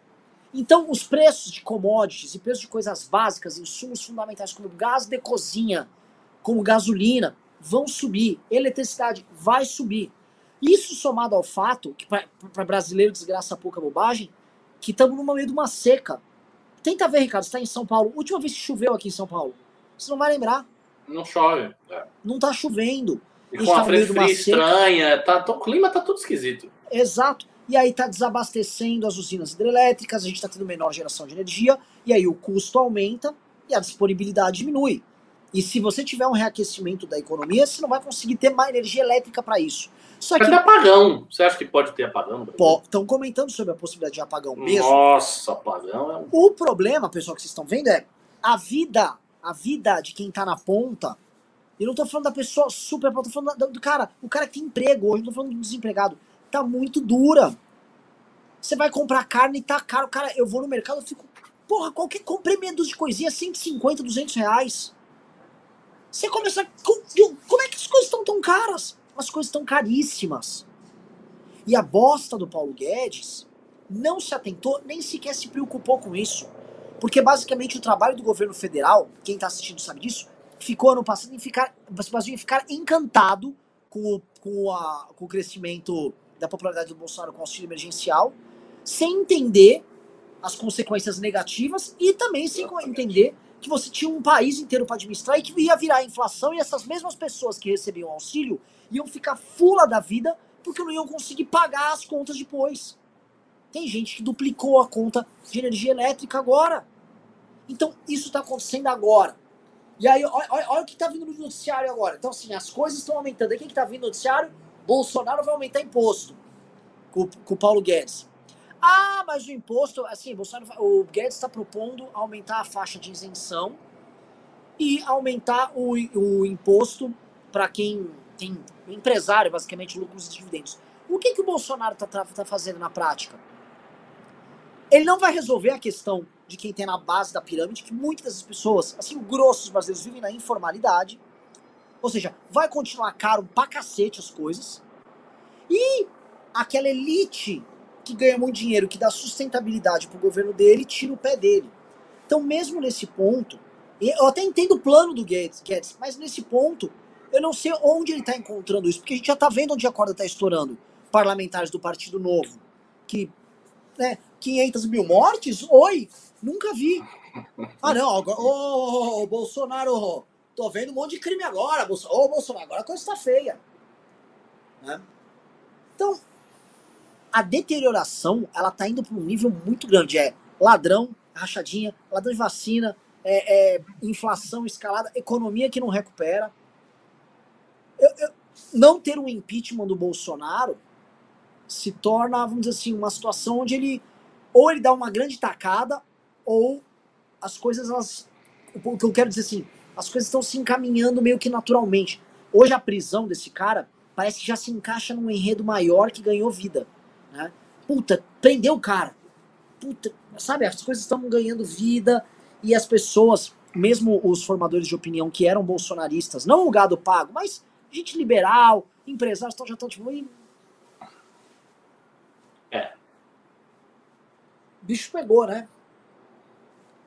Speaker 1: Então, os preços de commodities e preços de coisas básicas, insumos fundamentais como gás de cozinha, como gasolina, vão subir. Eletricidade vai subir. Isso somado ao fato, que para brasileiro desgraça pouca bobagem, que estamos no meio de uma seca. Tenta ver, Ricardo, está em São Paulo. Última vez que choveu aqui em São Paulo. Você não vai lembrar.
Speaker 2: Não chove. É.
Speaker 1: Não tá chovendo.
Speaker 2: E com
Speaker 1: tá
Speaker 2: a frente fria estranha. Tá, o clima tá tudo esquisito.
Speaker 1: Exato. E aí tá desabastecendo as usinas hidrelétricas, a gente tá tendo menor geração de energia, e aí o custo aumenta e a disponibilidade diminui. E se você tiver um reaquecimento da economia, você não vai conseguir ter mais energia elétrica para isso. Só que
Speaker 2: Vai ter apagão. Você acha que pode ter apagão
Speaker 1: estão comentando sobre a possibilidade de apagão mesmo.
Speaker 2: Nossa, apagão é um.
Speaker 1: O problema, pessoal, que vocês estão vendo é a vida, a vida de quem tá na ponta. Eu não tô falando da pessoa super, eu tô falando do, do cara, o cara que tem emprego hoje, não tô falando do desempregado. Tá muito dura. Você vai comprar carne e tá caro. Cara, eu vou no mercado e fico, porra, qualquer comprei meia de coisinha, 150, 200 reais. Você começa, como é que as coisas estão tão caras? As coisas estão caríssimas. E a bosta do Paulo Guedes não se atentou, nem sequer se preocupou com isso. Porque basicamente o trabalho do governo federal, quem está assistindo sabe disso, ficou ano passado em ficar, basicamente em ficar encantado com o, com, a- com o crescimento da popularidade do Bolsonaro com o auxílio emergencial, sem entender as consequências negativas e também sem entender que você tinha um país inteiro para administrar e que ia virar inflação e essas mesmas pessoas que recebiam auxílio iam ficar fula da vida porque não iam conseguir pagar as contas depois. Tem gente que duplicou a conta de energia elétrica agora. Então, isso está acontecendo agora. E aí, olha, olha- o que está vindo no noticiário agora. Então, assim, as coisas estão aumentando. Aí, o que está vindo no noticiário? Bolsonaro vai aumentar imposto com, com o Paulo Guedes. Ah, mas o imposto, assim, Bolsonaro, o Guedes está propondo aumentar a faixa de isenção e aumentar o, o imposto para quem tem empresário, basicamente, lucros e dividendos. O que, que o Bolsonaro está tá, tá fazendo na prática? Ele não vai resolver a questão de quem tem na base da pirâmide, que muitas dessas pessoas, assim, o grosso dos brasileiros vivem na informalidade. Ou seja, vai continuar caro pra cacete as coisas. E aquela elite que ganha muito dinheiro, que dá sustentabilidade pro governo dele, tira o pé dele. Então, mesmo nesse ponto, eu até entendo o plano do Guedes, Guedes mas nesse ponto, eu não sei onde ele está encontrando isso, porque a gente já está vendo onde a corda está estourando. Parlamentares do Partido Novo, que, né, 500 mil mortes? Oi, nunca vi. Ah, não, agora, ô, Bolsonaro, tô vendo um monte de crime agora, Bolso- ô, Bolsonaro, agora a coisa está feia. Né? Então, a deterioração, ela tá indo para um nível muito grande. É ladrão, rachadinha, ladrão de vacina, é, é inflação escalada, economia que não recupera. Eu- eu- não ter um impeachment do Bolsonaro se torna, vamos dizer assim, uma situação onde ele ou ele dá uma grande tacada, ou as coisas, elas. O que eu quero dizer assim, as coisas estão se encaminhando meio que naturalmente. Hoje a prisão desse cara parece que já se encaixa num enredo maior que ganhou vida. Né? Puta, prendeu o cara. Puta, sabe, as coisas estão ganhando vida e as pessoas, mesmo os formadores de opinião que eram bolsonaristas, não o gado pago, mas gente liberal, empresários já estão tipo.
Speaker 2: É.
Speaker 1: O bicho pegou, né?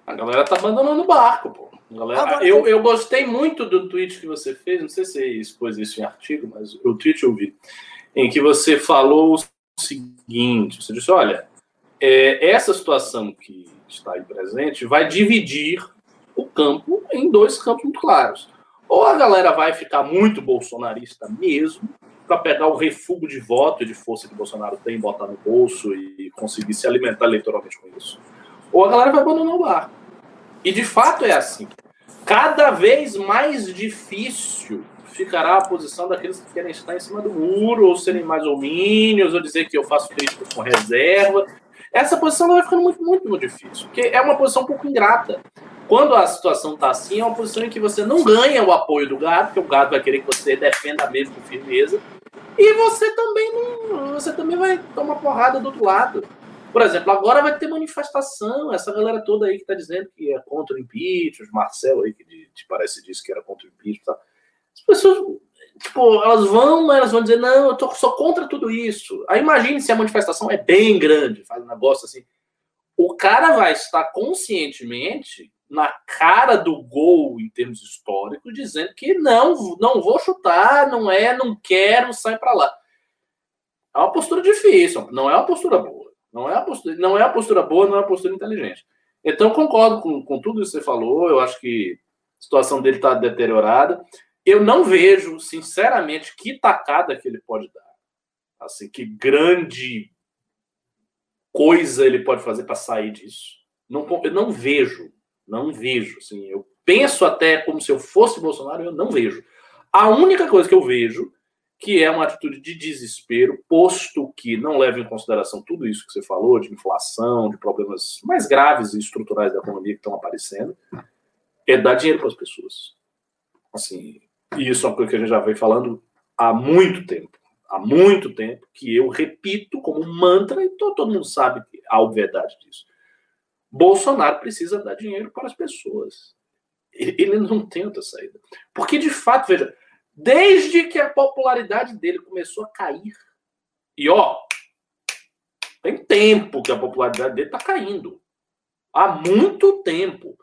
Speaker 2: A galera tá abandonando o barco, pô. Galera, Agora, eu, eu gostei muito do tweet que você fez, não sei se você expôs isso em artigo, mas o tweet eu vi, em que você falou o seguinte: você disse, olha, é, essa situação que está aí presente vai dividir o campo em dois campos muito claros. Ou a galera vai ficar muito bolsonarista mesmo, para pegar o refúgio de voto e de força que Bolsonaro tem, botar no bolso e conseguir se alimentar eleitoralmente com isso. Ou a galera vai abandonar o barco. E de fato é assim. Cada vez mais difícil ficará a posição daqueles que querem estar em cima do muro, ou serem mais homínios, ou dizer que eu faço críticas com reserva. Essa posição vai ficando muito, muito, muito difícil, porque é uma posição um pouco ingrata. Quando a situação está assim, é uma posição em que você não ganha o apoio do gado, porque o gado vai querer que você defenda mesmo com firmeza, e você também não, você também vai tomar porrada do outro lado. Por exemplo, agora vai ter manifestação, essa galera toda aí que está dizendo que é contra o impeachment, Marcel aí que te parece disse que era contra o impeachment. Tá? As pessoas, tipo, elas vão, elas vão dizer, não, eu tô, sou contra tudo isso. Aí imagine se a manifestação é bem grande, faz um negócio assim. O cara vai estar conscientemente na cara do gol em termos históricos, dizendo que não, não vou chutar, não é, não quero, sai para lá. É uma postura difícil, não é uma postura boa. Não é a postura, não é a postura boa, não é a postura inteligente. Então, concordo com, com tudo isso que você falou. Eu acho que a situação dele está deteriorada. Eu não vejo, sinceramente, que tacada que ele pode dar. Assim, que grande coisa ele pode fazer para sair disso. Não, eu não vejo, não vejo. Assim, eu penso até como se eu fosse Bolsonaro, eu não vejo. A única coisa que eu vejo que é uma atitude de desespero, posto que não leva em consideração tudo isso que você falou, de inflação, de problemas mais graves e estruturais da economia que estão aparecendo, é dar dinheiro para as pessoas. Assim, e isso é uma coisa que a gente já vem falando há muito tempo. Há muito tempo que eu repito como mantra, e todo, mundo sabe a obviedade disso. Bolsonaro precisa dar dinheiro para as pessoas. Ele não tem outra saída. Porque, de fato, veja, Desde que a popularidade dele começou a cair. E ó, tem tempo que a popularidade dele está caindo. Há muito tempo.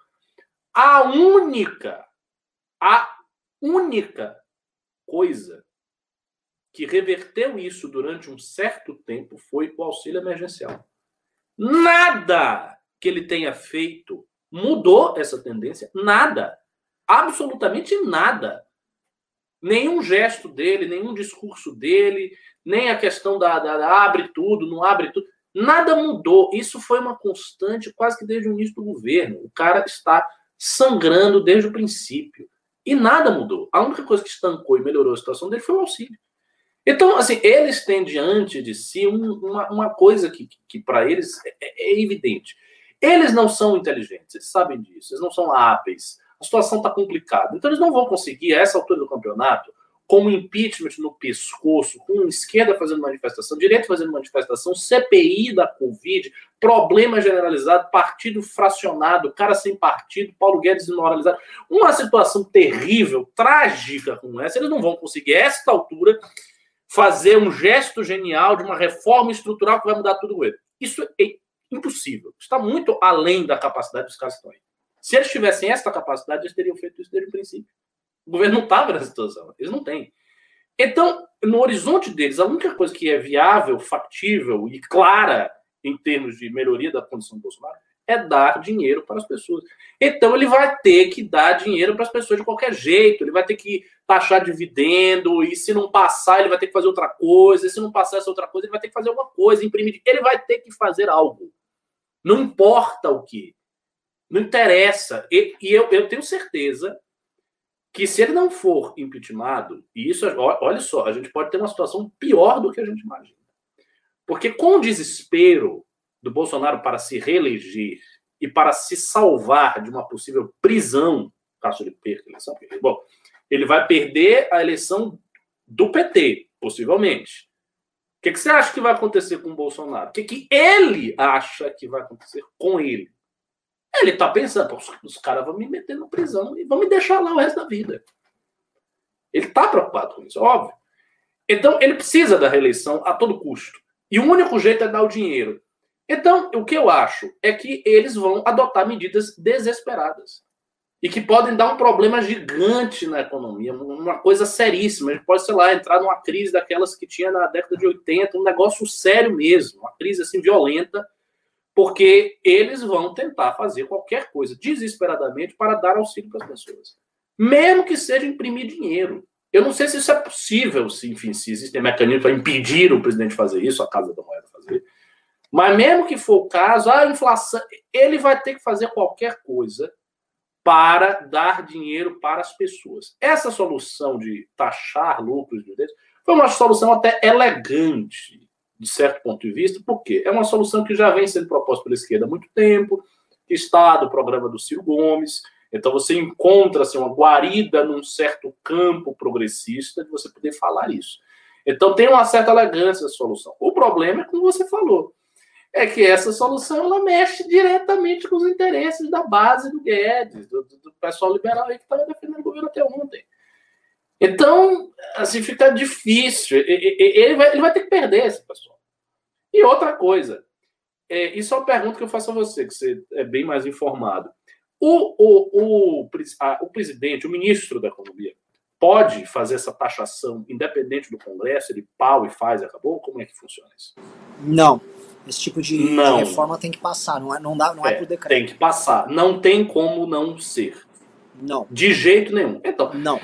Speaker 2: A única, a única coisa que reverteu isso durante um certo tempo foi o auxílio emergencial. Nada que ele tenha feito mudou essa tendência. Nada. Absolutamente nada nenhum gesto dele, nenhum discurso dele, nem a questão da, da, da, abre tudo, não abre tudo, nada mudou. Isso foi uma constante quase que desde o início do governo. O cara está sangrando desde o princípio. E nada mudou. A única coisa que estancou e melhorou a situação dele foi o auxílio. Então, assim, eles têm diante de si um, uma, uma coisa que, que, para eles é, é, é evidente. Eles não são inteligentes, eles sabem disso, eles não são hábeis, a situação está complicada. Então eles não vão conseguir, a essa altura do campeonato, com impeachment no pescoço, com esquerda fazendo manifestação, direita fazendo manifestação, CPI da Covid, problema generalizado, partido fracionado, cara sem partido, Paulo Guedes desmoralizado. Uma situação terrível, trágica como essa, eles não vão conseguir, a esta altura, fazer um gesto genial de uma reforma estrutural que vai mudar tudo ele. Isso é impossível. Está muito além da capacidade dos caras que estão aí. Se eles tivessem essa capacidade, eles teriam feito isso desde o princípio. O governo não estava nessa situação. Eles não têm. Então, no horizonte deles, a única coisa que é viável, factível e clara em termos de melhoria da condição do Bolsonaro é dar dinheiro para as pessoas. Então, ele vai ter que dar dinheiro para as pessoas de qualquer jeito. Ele vai ter que taxar dividendo, e se não passar, ele vai ter que fazer outra coisa. E se não passar essa outra coisa, ele vai ter que fazer alguma coisa, imprimir. Ele vai ter que fazer algo. Não importa o que. Não interessa. E, e eu, eu tenho certeza que se ele não for impeachmentado, e isso, olha só, a gente pode ter uma situação pior do que a gente imagina. Porque com o desespero do Bolsonaro para se reeleger e para se salvar de uma possível prisão, caso ele perca a eleição, bom, ele vai perder a eleição do PT, possivelmente. Que, que você acha que vai acontecer com o Bolsonaro? O que, que ele acha que vai acontecer com ele? Ele está pensando, os caras vão me meter na prisão e vão me deixar lá o resto da vida. Ele está preocupado com isso, óbvio. Então, ele precisa da reeleição a todo custo. E o único jeito é dar o dinheiro. Então, o que eu acho é que eles vão adotar medidas desesperadas e que podem dar um problema gigante na economia, uma coisa seríssima. A gente pode, sei lá, entrar numa crise daquelas que tinha na década de 80, um negócio sério mesmo, uma crise assim violenta, porque eles vão tentar fazer qualquer coisa desesperadamente para dar auxílio para as pessoas, mesmo que seja imprimir dinheiro. Eu não sei se isso é possível, se, enfim, se existem mecanismos para impedir o presidente de fazer isso, a Casa da Moeda fazer. Mas mesmo que for o caso, a inflação, ele vai ter que fazer qualquer coisa para dar dinheiro para as pessoas. Essa solução de taxar lucros de foi uma solução até elegante, de certo ponto de vista, porque é uma solução que já vem sendo proposta pela esquerda há muito tempo, que está do programa do Ciro Gomes, então você encontra assim, uma guarida num certo campo progressista de você poder falar isso. Então tem uma certa elegância a solução. O problema é como você falou, é que essa solução ela mexe diretamente com os interesses da base do Guedes, do, do pessoal liberal aí que estava defendendo o governo até ontem. Então, assim, fica difícil. Ele vai, ele vai ter que perder esse pessoal. E outra coisa, é, isso é uma pergunta que eu faço a você, que você é bem mais informado. O, o, o, a, o presidente, o ministro da Economia, pode fazer essa taxação independente do Congresso? Ele pau e faz acabou? Como é que funciona isso?
Speaker 1: Não. Esse tipo de, de reforma tem que passar, não é, não dá, não é, é por decreto.
Speaker 2: Tem que passar. Não tem como não ser.
Speaker 1: Não.
Speaker 2: De jeito nenhum. Então,
Speaker 1: não.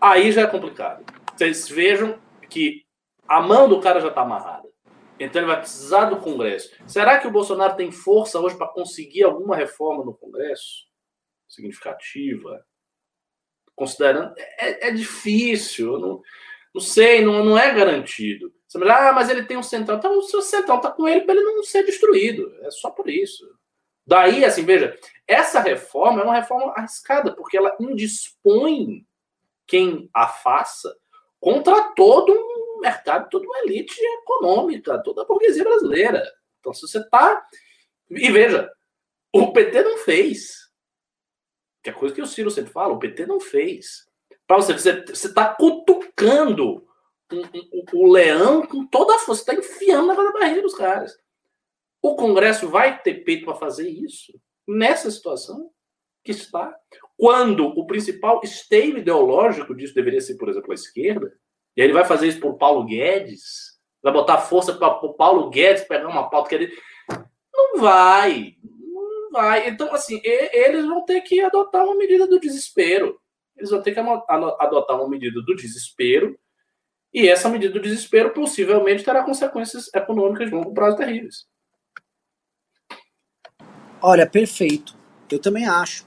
Speaker 2: Aí já é complicado. Vocês vejam que a mão do cara já está amarrada. Então ele vai precisar do Congresso. Será que o Bolsonaro tem força hoje para conseguir alguma reforma no Congresso? Significativa? Considerando. É, é difícil. Não, não sei, não, não é garantido. Você vai ah, mas ele tem um central. Então, o seu central está com ele para ele não ser destruído. É só por isso. Daí, assim, veja, essa reforma é uma reforma arriscada, porque ela indispõe quem a faça contra todo um mercado, toda uma elite econômica, toda a burguesia brasileira. Então, se você está. E veja, o PT não fez. Que é coisa que o Ciro sempre fala, o PT não fez. Para você, você está cutucando o, o leão com toda a força, está enfiando na barriga dos caras. O Congresso vai ter peito para fazer isso nessa situação que está. Quando o principal esteio ideológico disso deveria ser, por exemplo, a esquerda, e aí ele vai fazer isso por Paulo Guedes, vai botar força para o Paulo Guedes pegar uma pauta que ele. Não vai. Não vai. Então, assim, eles vão ter que adotar uma medida do desespero. Eles vão ter que adotar uma medida do desespero e essa medida do desespero possivelmente terá consequências econômicas de longo prazo terríveis.
Speaker 1: Olha, perfeito. Eu também acho.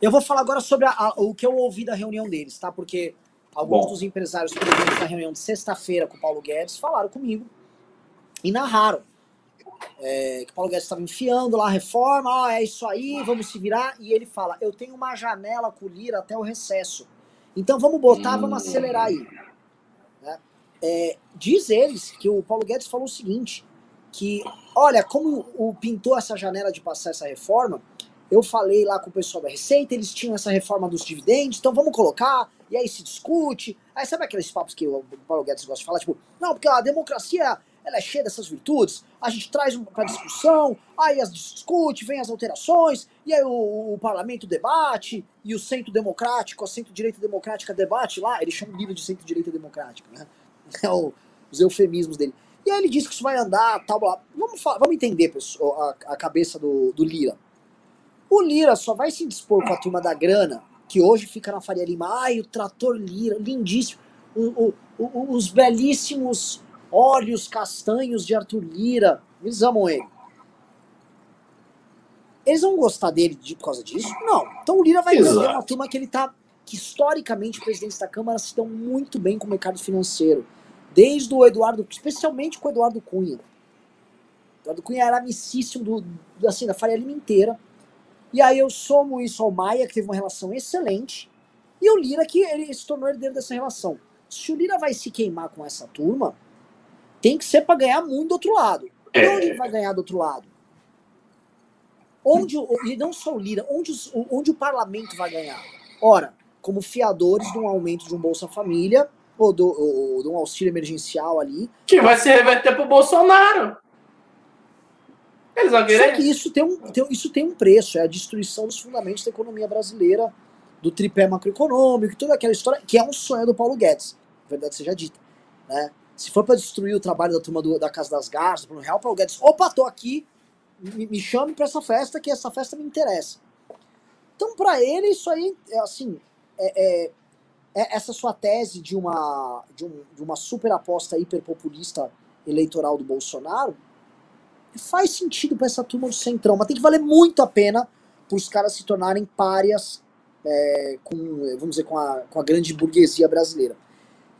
Speaker 1: Eu vou falar agora sobre a, a, o que eu ouvi da reunião deles, tá? Porque alguns Bom. dos empresários presentes na reunião de sexta-feira com o Paulo Guedes falaram comigo e narraram é, que Paulo Guedes estava enfiando lá a reforma, ó, é isso aí, vamos se virar. E ele fala: eu tenho uma janela com o Lira até o recesso. Então vamos botar, hum. vamos acelerar aí. É, diz eles que o Paulo Guedes falou o seguinte, que, olha, como o pintou essa janela de passar essa reforma, eu falei lá com o pessoal da Receita, eles tinham essa reforma dos dividendos, então vamos colocar, e aí se discute. Aí sabe aqueles papos que o Paulo Guedes gosta de falar, tipo, não, porque a democracia ela é cheia dessas virtudes, a gente traz para discussão, aí as discute, vem as alterações, e aí o, o, parlamento debate, e o centro democrático, a centro-direita democrática debate lá, eles chamam o livro de centro-direita democrática, né? (laughs) é o, os eufemismos dele. E aí ele diz que isso vai andar, tal, blá. Vamos, vamos entender, pessoal, a, a cabeça do, do Lira. O Lira só vai se dispor com a turma da grana, que hoje fica na Faria Lima. Ai, o trator Lira, lindíssimo. O, o, o, os belíssimos olhos castanhos de Arthur Lira. Eles amam ele. Eles vão gostar dele de, por causa disso? Não. Então o Lira vai Exato. uma turma que ele tá. Que historicamente presidentes da Câmara se dão muito bem com o mercado financeiro. Desde o Eduardo, especialmente com o Eduardo Cunha. Eduardo Cunha era amicíssimo do, do, assim, da Faria Lima inteira. E aí eu somo isso ao Maia, que teve uma relação excelente, e o Lira, que ele se tornou herdeiro dessa relação. Se o Lira vai se queimar com essa turma, tem que ser para ganhar muito do outro lado. E é. onde ele vai ganhar do outro lado? Onde, e não só o Lira, onde, onde o parlamento vai ganhar? Ora, como fiadores de um aumento de um Bolsa Família, ou, do, ou de um auxílio emergencial ali.
Speaker 2: Que vai se reverter pro Bolsonaro.
Speaker 1: Eles vão querer. Só que isso tem, um, tem, isso tem um preço, é a destruição dos fundamentos da economia brasileira, do tripé macroeconômico, toda aquela história, que é um sonho do Paulo Guedes, verdade seja dita. Né? Se for para destruir o trabalho da turma do, da Casa das Garças, Bruno Real, Paulo Guedes, opa, tô aqui, me, me chame para essa festa, que essa festa me interessa. Então, para ele, isso aí, é assim, é, é, é, essa sua tese de uma, de, um, de uma super aposta hiperpopulista eleitoral do Bolsonaro faz sentido para essa turma do Centrão, mas tem que valer muito a pena para os caras se tornarem párias é, com, vamos dizer, com a, com a grande burguesia brasileira.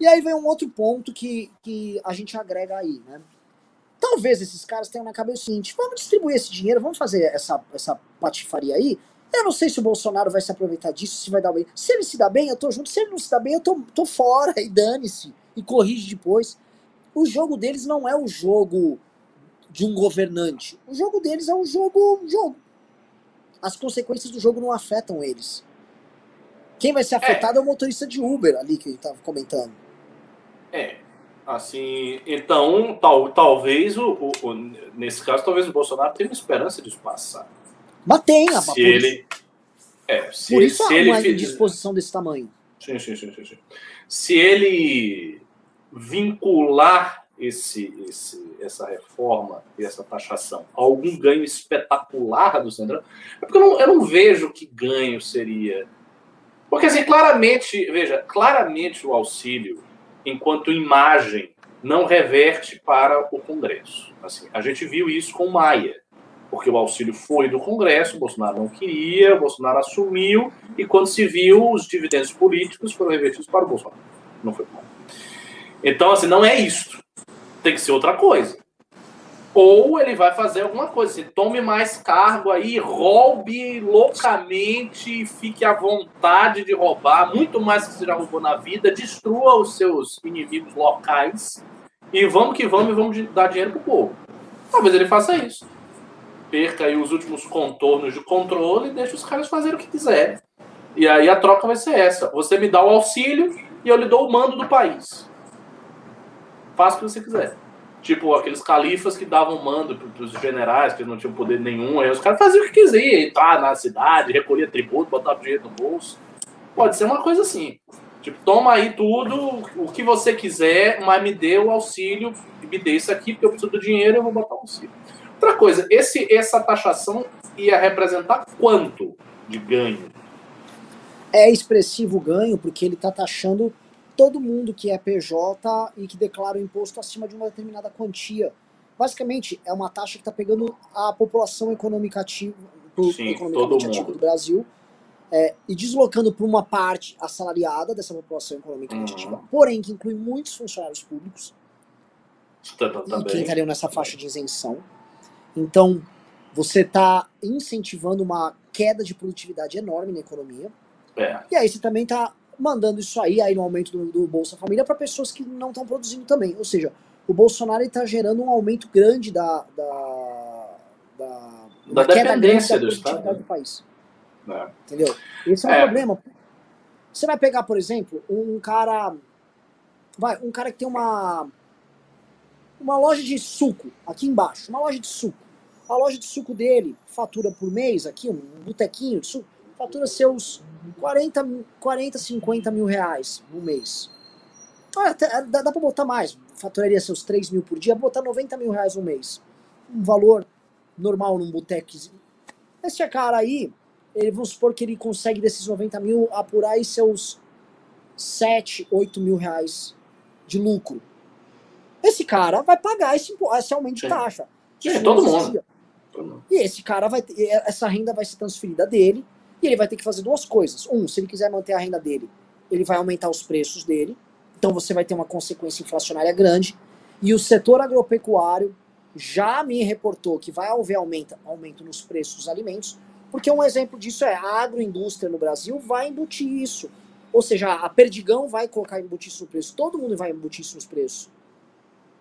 Speaker 1: E aí vem um outro ponto que, que a gente agrega aí, né? Talvez esses caras tenham na cabeça o seguinte: vamos distribuir esse dinheiro, vamos fazer essa, essa patifaria aí. Eu não sei se o Bolsonaro vai se aproveitar disso, se vai dar bem. Se ele se dá bem, eu tô junto. Se ele não se dá bem, eu tô, tô fora e dane-se. E corrige depois. O jogo deles não é o jogo de um governante. O jogo deles é um jogo. jogo. As consequências do jogo não afetam eles. Quem vai ser afetado é, é o motorista de Uber ali que ele estava comentando.
Speaker 2: É. Assim, então, tal, talvez o, o, o, nesse caso, talvez o Bolsonaro tenha uma esperança disso passar.
Speaker 1: Mas tem,
Speaker 2: se ele, é, se
Speaker 1: por isso
Speaker 2: se
Speaker 1: há
Speaker 2: ele
Speaker 1: uma indisposição desse tamanho.
Speaker 2: Sim, sim, sim, sim, sim. Se ele vincular esse, esse, essa reforma e essa taxação a algum ganho espetacular do Centrão, é porque eu não, eu não vejo que ganho seria. Porque, assim, claramente, veja, claramente o auxílio enquanto imagem, não reverte para o Congresso. Assim, a gente viu isso com Maia, porque o auxílio foi do Congresso, Bolsonaro não queria, Bolsonaro assumiu, e quando se viu, os dividendos políticos foram revertidos para o Bolsonaro. Não foi bom. Então, assim, não é isso. Tem que ser outra coisa ou ele vai fazer alguma coisa, assim, tome mais cargo aí, roube loucamente, fique à vontade de roubar, muito mais que você já roubou na vida, destrua os seus inimigos locais e vamos que vamos e vamos dar dinheiro pro povo. Talvez ele faça isso. Perca aí os últimos contornos de controle e deixe os caras fazerem o que quiserem. E aí a troca vai ser essa. Você me dá o auxílio e eu lhe dou o mando do país. Faça o que você quiser. Tipo, aqueles califas que davam mando para os generais, que não tinham poder nenhum. Aí os caras faziam o que quiser, entrar na cidade, recolher tributo, botar dinheiro no bolso. Pode ser uma coisa assim. Tipo, toma aí tudo, o que você quiser, mas me dê o auxílio, me dê isso aqui, porque eu preciso do dinheiro, eu vou botar o auxílio. Outra coisa, esse, essa taxação ia representar quanto de ganho?
Speaker 1: É expressivo o ganho, porque ele está taxando todo mundo que é PJ e que declara o imposto acima de uma determinada quantia. Basicamente, é uma taxa que está pegando a população econômica ativa, Sim, economicamente ativa do Brasil é, e deslocando para uma parte assalariada dessa população economicamente uhum. ativa, porém que inclui muitos funcionários públicos
Speaker 2: tá, tá, tá
Speaker 1: e que entrariam nessa faixa de isenção. Então, você está incentivando uma queda de produtividade enorme na economia.
Speaker 2: É.
Speaker 1: E aí você também está mandando isso aí, aí no aumento do, do Bolsa Família, para pessoas que não estão produzindo também. Ou seja, o Bolsonaro está gerando um aumento grande da, da,
Speaker 2: da, da queda grande da produtividade
Speaker 1: do, do país. É. Entendeu? Esse é um é. problema. Você vai pegar, por exemplo, um cara. Vai, um cara que tem uma. Uma loja de suco aqui embaixo, uma loja de suco. A loja de suco dele fatura por mês aqui, um botequinho de suco, fatura seus 40, 40 50 mil reais no mês. Até, dá, dá para botar mais. Faturaria seus 3 mil por dia, botar 90 mil reais no mês. Um valor normal num botequezinho. Esse cara aí, ele, vamos supor que ele consegue desses 90 mil apurar aí seus 7, 8 mil reais de lucro. Esse cara vai pagar esse, esse aumento de taxa.
Speaker 2: Sim, todo mundo.
Speaker 1: E esse cara vai ter, essa renda vai ser transferida dele e ele vai ter que fazer duas coisas. Um, se ele quiser manter a renda dele, ele vai aumentar os preços dele. Então você vai ter uma consequência inflacionária grande. E o setor agropecuário já me reportou que vai haver aumento, aumento nos preços dos alimentos, porque um exemplo disso é a agroindústria no Brasil vai embutir isso. Ou seja, a Perdigão vai colocar embutir isso no preço, todo mundo vai embutir isso nos preços.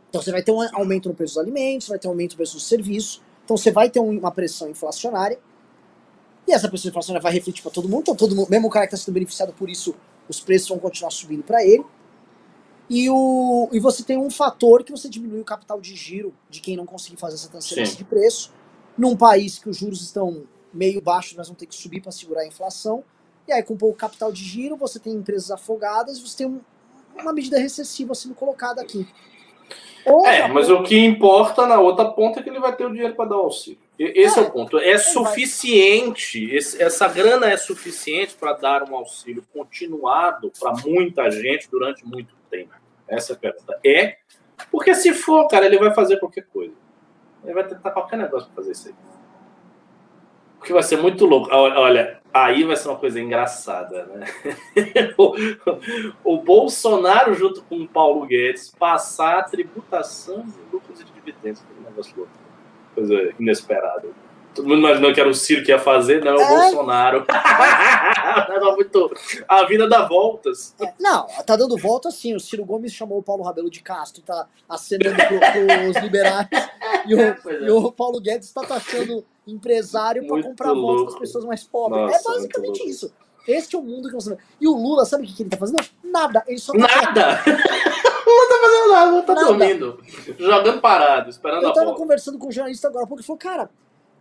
Speaker 1: Então você vai ter um aumento no preço dos alimentos, vai ter um aumento no preço dos serviços, então você vai ter uma pressão inflacionária, e essa pressão inflacionária vai refletir para todo mundo, então todo mundo, mesmo o cara que está sendo beneficiado por isso, os preços vão continuar subindo para ele. E, o, e você tem um fator que você diminui o capital de giro de quem não conseguir fazer essa transferência Sim. de preço. Num país que os juros estão meio baixos, nós vamos ter que subir para segurar a inflação. E aí, com pouco capital de giro, você tem empresas afogadas, você tem um, uma medida recessiva sendo colocada aqui.
Speaker 2: Outra é, mas ponta... o que importa na outra ponta é que ele vai ter o dinheiro para dar auxílio. Esse é, é o ponto. É suficiente, esse, essa grana é suficiente para dar um auxílio continuado para muita gente durante muito tempo. Essa é a pergunta. É, porque se for, cara, ele vai fazer qualquer coisa. Ele vai tentar qualquer negócio para fazer isso aí. Porque vai ser muito louco. Olha, aí vai ser uma coisa engraçada, né? (laughs) o, o, Bolsonaro, junto com o Paulo Guedes, passar a tributação de lucros e dividendos. Que negócio louco. Coisa inesperada. Todo mundo imaginou que era o Ciro que ia fazer, não, é o é. Bolsonaro. (laughs) muito... A vida dá voltas.
Speaker 1: É, não, tá dando volta sim. O Ciro Gomes chamou o Paulo Rabelo de Castro, tá acenando pro, pros liberais. (laughs) E o, é. e o Paulo Guedes tá taxando empresário para comprar votos das pessoas mais pobres. É Nossa, é basicamente isso. Este é o mundo que você. E o Lula, sabe o que ele tá fazendo? Nada. Ele só
Speaker 2: tá Nada! (laughs) não tá fazendo nada, não tá nada. dormindo. Jogando parado, esperando
Speaker 1: Eu
Speaker 2: a
Speaker 1: tava bola. conversando com um jornalista agora porque falou, cara,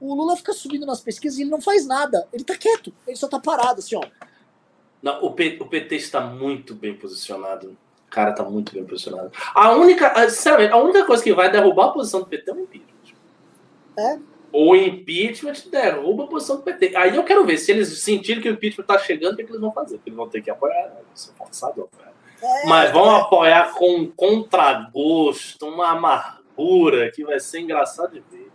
Speaker 1: o Lula fica subindo nas pesquisas e ele não faz nada. Ele tá quieto, ele só tá parado, assim, ó.
Speaker 2: Não, o, P, o PT está muito bem posicionado. O cara tá muito bem posicionado. A única, sinceramente, a única coisa que vai derrubar a posição do PT é o impeachment.
Speaker 1: É.
Speaker 2: O impeachment derruba a posição do PT. Aí eu quero ver se eles sentirem que o impeachment tá chegando, o que, é que eles vão fazer? Porque eles vão ter que apoiar, né? Ser forçado a apoiar. Mas vão é. apoiar com um contragosto, uma amargura que vai ser engraçado de ver.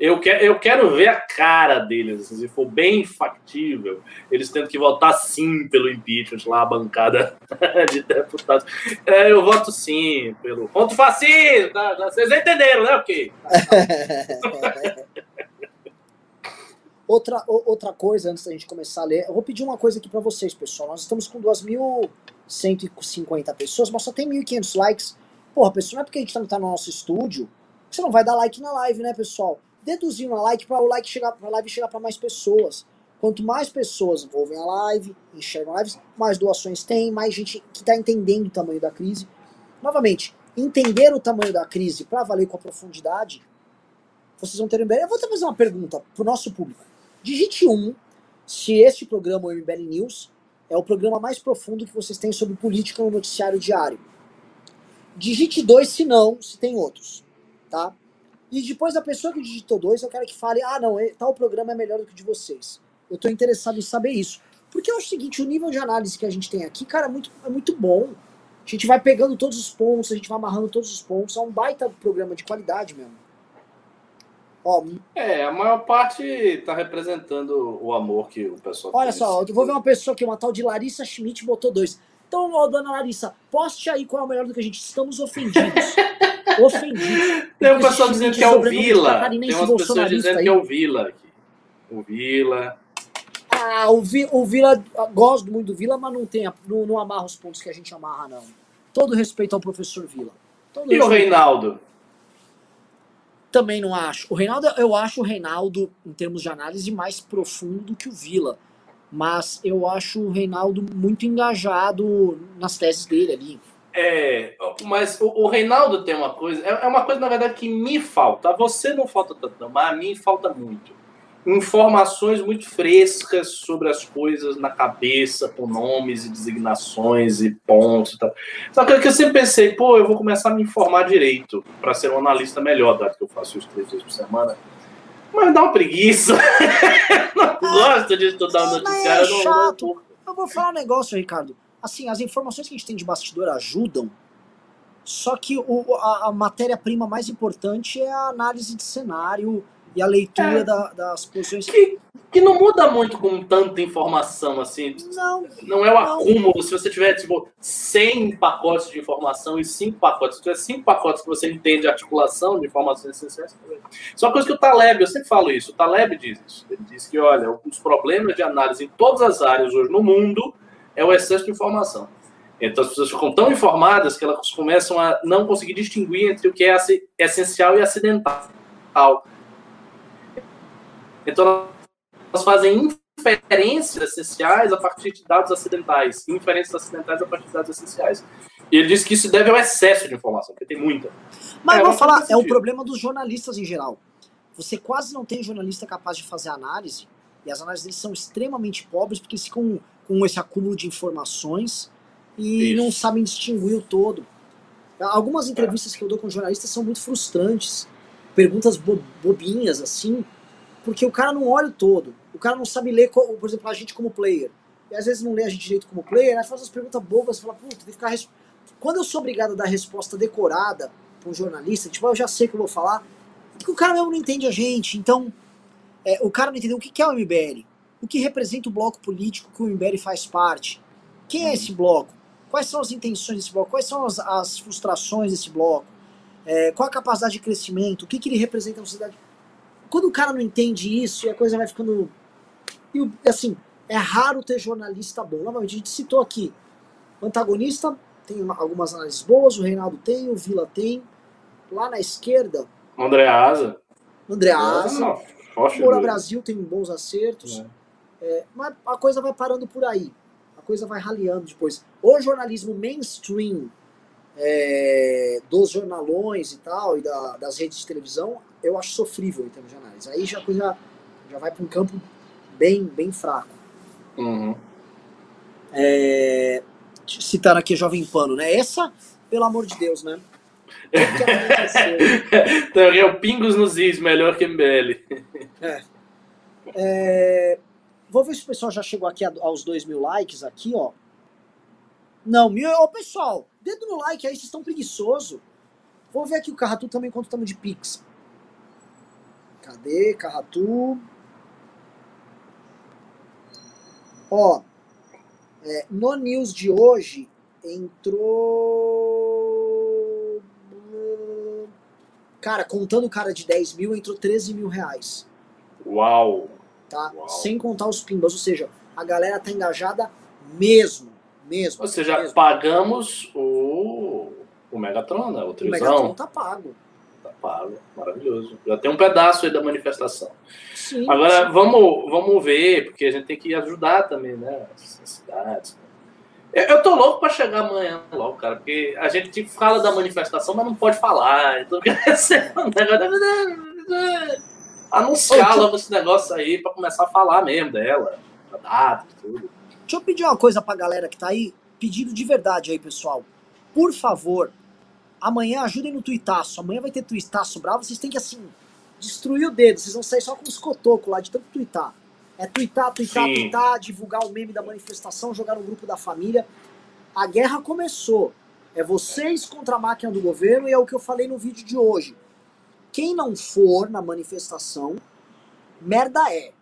Speaker 2: Eu, que, eu quero ver a cara deles, assim, se for bem factível, eles tendo que votar sim pelo impeachment lá, a bancada (laughs) de deputados. É, eu voto sim pelo contra o fascismo, tá? vocês entenderam, né? Ok. (laughs)
Speaker 1: outra, outra coisa, antes da gente começar a ler, eu vou pedir uma coisa aqui para vocês, pessoal. Nós estamos com 2.150 pessoas, mas só tem 1.500 likes. Porra, pessoal, não é porque a gente não tá no nosso estúdio você não vai dar like na live, né, pessoal? deduzir uma like para o like chegar para a live chegar para mais pessoas. Quanto mais pessoas ouvem a live, enxergam a live, mais doações tem, mais gente que está entendendo o tamanho da crise. Novamente, entender o tamanho da crise para valer com a profundidade, vocês vão ter bem. Eu vou fazer uma pergunta para o nosso público. Digite um se este programa, o MBL News, é o programa mais profundo que vocês têm sobre política no noticiário diário. Digite dois se não, se tem outros. Tá? E depois a pessoa que digitou dois, eu quero que fale, ah, não, tal programa é melhor do que o de vocês. Eu estou interessado em saber isso. Porque acho o seguinte, o nível de análise que a gente tem aqui, cara, é muito, é muito bom. A gente vai pegando todos os pontos, a gente vai amarrando todos os pontos. É um baita programa de qualidade mesmo.
Speaker 2: Ó, é, a maior parte está representando o amor que o pessoal
Speaker 1: Olha só, eu vou ver uma pessoa aqui, uma tal de Larissa Schmidt, botou dois. Então, ó, dona Larissa, poste aí qual é o melhor do que a gente. Estamos ofendidos. (laughs) ofendidos.
Speaker 2: Tem um pessoal dizendo que é o Vila. Tem umas pessoas dizendo aí. que é o Vila aqui. O Vila.
Speaker 1: Ah, o, Vi, o Vila, gosto muito do Vila, mas não, tem, não, não amarra os pontos que a gente amarra, não. Todo respeito ao professor Vila. Todo
Speaker 2: e o Reinaldo?
Speaker 1: Também não acho. O Reinaldo, eu acho o Reinaldo, em termos de análise, mais profundo do que o Vila. Mas eu acho o Reinaldo muito engajado nas teses dele ali.
Speaker 2: É, mas o, o, Reinaldo tem uma coisa, é, é, uma coisa, na verdade, que me falta. você não falta tanto, mas a mim falta muito. Informações muito frescas sobre as coisas na cabeça, com nomes e designações e pontos e tal. Só que eu sempre pensei, pô, eu vou começar a me informar direito para ser um analista melhor, dado que eu faço isso três vezes por semana. Mas dá uma preguiça. (laughs) não gosto de estudar o noticiário.
Speaker 1: É chato. Não, não... Eu vou falar um negócio, Ricardo assim, as informações que a gente tem de bastidor ajudam, só que o, a, a matéria-prima mais importante é a análise de cenário e a leitura é. da, das posições.
Speaker 2: Que, que não muda muito com tanta informação, assim.
Speaker 1: Não.
Speaker 2: Não é o não. acúmulo. Se você tiver, tipo, 100 pacotes de informação e 5 pacotes, se tiver 5 pacotes que você entende a articulação de informações essenciais, isso é uma coisa que o Taleb, eu sempre falo isso, o Taleb diz isso. Ele diz que, olha, os problemas de análise em todas as áreas hoje no mundo é o excesso de informação. Então as pessoas ficam tão informadas que elas começam a não conseguir distinguir entre o que é essencial e acidental. Então elas fazem inferências essenciais a partir de dados acidentais, inferências acidentais a partir de dados essenciais. E ele diz que isso deve ao excesso de informação, porque tem muita.
Speaker 1: Mas é, vou falar, é o problema dos jornalistas em geral. Você quase não tem jornalista capaz de fazer análise, e as análises deles são extremamente pobres, porque ficam com esse acúmulo de informações e Isso. não sabem distinguir o todo. Algumas entrevistas que eu dou com jornalistas são muito frustrantes. Perguntas bo bobinhas, assim, porque o cara não olha o todo. O cara não sabe ler, por exemplo, a gente como player. E às vezes não lê a gente direito como player, aí faz umas perguntas bobas fala, puta, tem que ficar. Quando eu sou obrigado a dar resposta decorada para um jornalista, tipo, ah, eu já sei o que eu vou falar, porque o cara mesmo não entende a gente. Então, é, o cara não entendeu o que é o MBL, o que representa o bloco político que o MBL faz parte. Quem é esse bloco? Quais são as intenções desse bloco? Quais são as, as frustrações desse bloco? É, qual a capacidade de crescimento? O que, que ele representa na sociedade? Quando o cara não entende isso e a coisa vai ficando. E, assim, é raro ter jornalista bom. Novamente, a gente citou aqui. O antagonista tem uma, algumas análises boas, o Reinaldo tem, o Vila tem. Lá na esquerda.
Speaker 2: André Asa.
Speaker 1: André Asa. Moura Brasil tem bons acertos. É. É, mas a coisa vai parando por aí coisa vai raliando depois. O jornalismo mainstream é, dos jornalões e tal, e da, das redes de televisão, eu acho sofrível em termos de análise. Aí já coisa já vai para um campo bem, bem fraco.
Speaker 2: Uhum.
Speaker 1: É, citando aqui Jovem Pano, né? Essa, pelo amor de Deus, né? (laughs)
Speaker 2: então, é o Pingos nos Is, melhor que MBL.
Speaker 1: É. é. Vou ver se o pessoal já chegou aqui aos 2 mil likes aqui, ó. Não, mil. Ô, pessoal, dedo no like aí, vocês estão preguiçoso. Vou ver aqui o Carratu também quanto estamos de Pix. Cadê, Carratu? Ó, é, no news de hoje entrou. Cara, contando o cara de 10 mil, entrou 13 mil reais.
Speaker 2: Uau!
Speaker 1: tá? Uau. Sem contar os pimbas, ou seja, a galera tá engajada mesmo, mesmo.
Speaker 2: Ou seja,
Speaker 1: mesmo.
Speaker 2: pagamos o, o Megatron, né? O, o Megatron
Speaker 1: tá pago.
Speaker 2: Tá pago, maravilhoso. Já tem um pedaço aí da manifestação.
Speaker 1: Sim,
Speaker 2: Agora,
Speaker 1: sim.
Speaker 2: Vamos, vamos ver, porque a gente tem que ajudar também, né? As cidades. Eu tô louco para chegar amanhã logo, cara, porque a gente fala da manifestação, mas não pode falar. Então, (laughs) ser um negócio anunciar logo esse negócio aí para começar a falar mesmo dela, a data e tudo.
Speaker 1: Deixa eu pedir uma coisa pra galera que tá aí, pedido de verdade aí, pessoal. Por favor, amanhã ajudem no tuitaço. Amanhã vai ter tuitaço bravo, vocês têm que assim destruir o dedo, vocês vão sair só com os cotocos lá de tanto tuitar. É tuitar, tuitar, Sim. tuitar, divulgar o meme da manifestação, jogar no grupo da família. A guerra começou. É vocês contra a máquina do governo e é o que eu falei no vídeo de hoje. Quem não for na manifestação, merda é.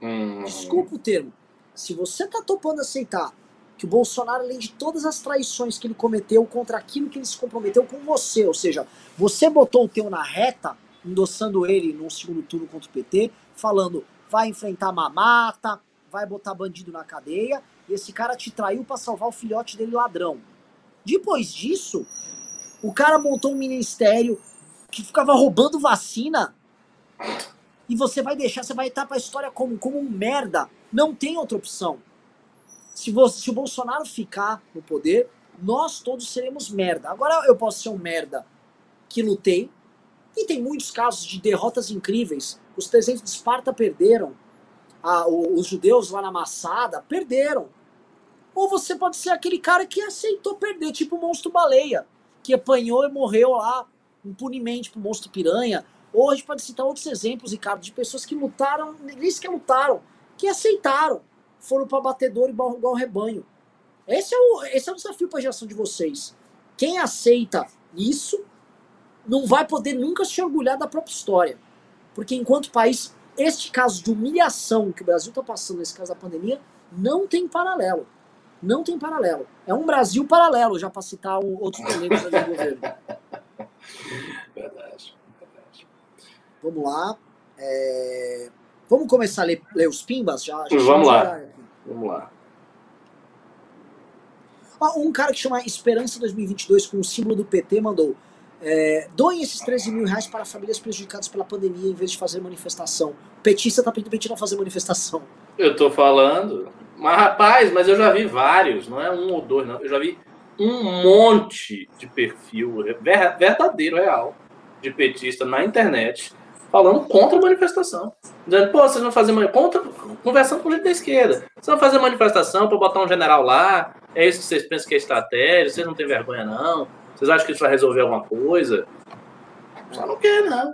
Speaker 2: Hum.
Speaker 1: Desculpa o termo. Se você tá topando aceitar que o Bolsonaro, além de todas as traições que ele cometeu contra aquilo que ele se comprometeu com você, ou seja, você botou o teu na reta, endossando ele num segundo turno contra o PT, falando vai enfrentar mamata, vai botar bandido na cadeia, e esse cara te traiu para salvar o filhote dele ladrão. Depois disso, o cara montou um ministério, que ficava roubando vacina e você vai deixar, você vai estar para a história como, como um merda. Não tem outra opção. Se, você, se o Bolsonaro ficar no poder, nós todos seremos merda. Agora eu posso ser um merda que lutei, e tem muitos casos de derrotas incríveis. Os 300 de Esparta perderam, os judeus lá na Massada perderam. Ou você pode ser aquele cara que aceitou perder, tipo o monstro baleia, que apanhou e morreu lá impunemente pro monstro piranha. Ou a gente pode citar outros exemplos, Ricardo, de pessoas que lutaram, nem sequer lutaram, que aceitaram, foram para batedor e igual rebanho. Esse é o, esse é o desafio para a geração de vocês. Quem aceita isso não vai poder nunca se orgulhar da própria história. Porque enquanto país, este caso de humilhação que o Brasil está passando nesse caso da pandemia não tem paralelo. Não tem paralelo. É um Brasil paralelo, já para citar um, outros polêmicos do governo. (laughs)
Speaker 2: Verdade, verdade.
Speaker 1: Vamos lá. É... Vamos começar a ler, ler os pimbas? Já, já
Speaker 2: Vamos lá. Vamos lá.
Speaker 1: Um cara que chama Esperança 2022 com o símbolo do PT mandou é, doem esses 13 mil reais para famílias prejudicadas pela pandemia em vez de fazer manifestação. Petista tá pedindo pra gente não fazer manifestação.
Speaker 2: Eu tô falando. Mas, rapaz, mas eu já vi vários, não é um ou dois, não. Eu já vi um monte de perfil verdadeiro, real, de petista na internet falando contra a manifestação. Dizendo, pô, vocês vão fazer contra, conversando com gente da esquerda. Vocês vão fazer manifestação para botar um general lá, é isso que vocês pensam que é estratégia, vocês não têm vergonha, não. Vocês acham que isso vai resolver alguma coisa? Só não quer, não.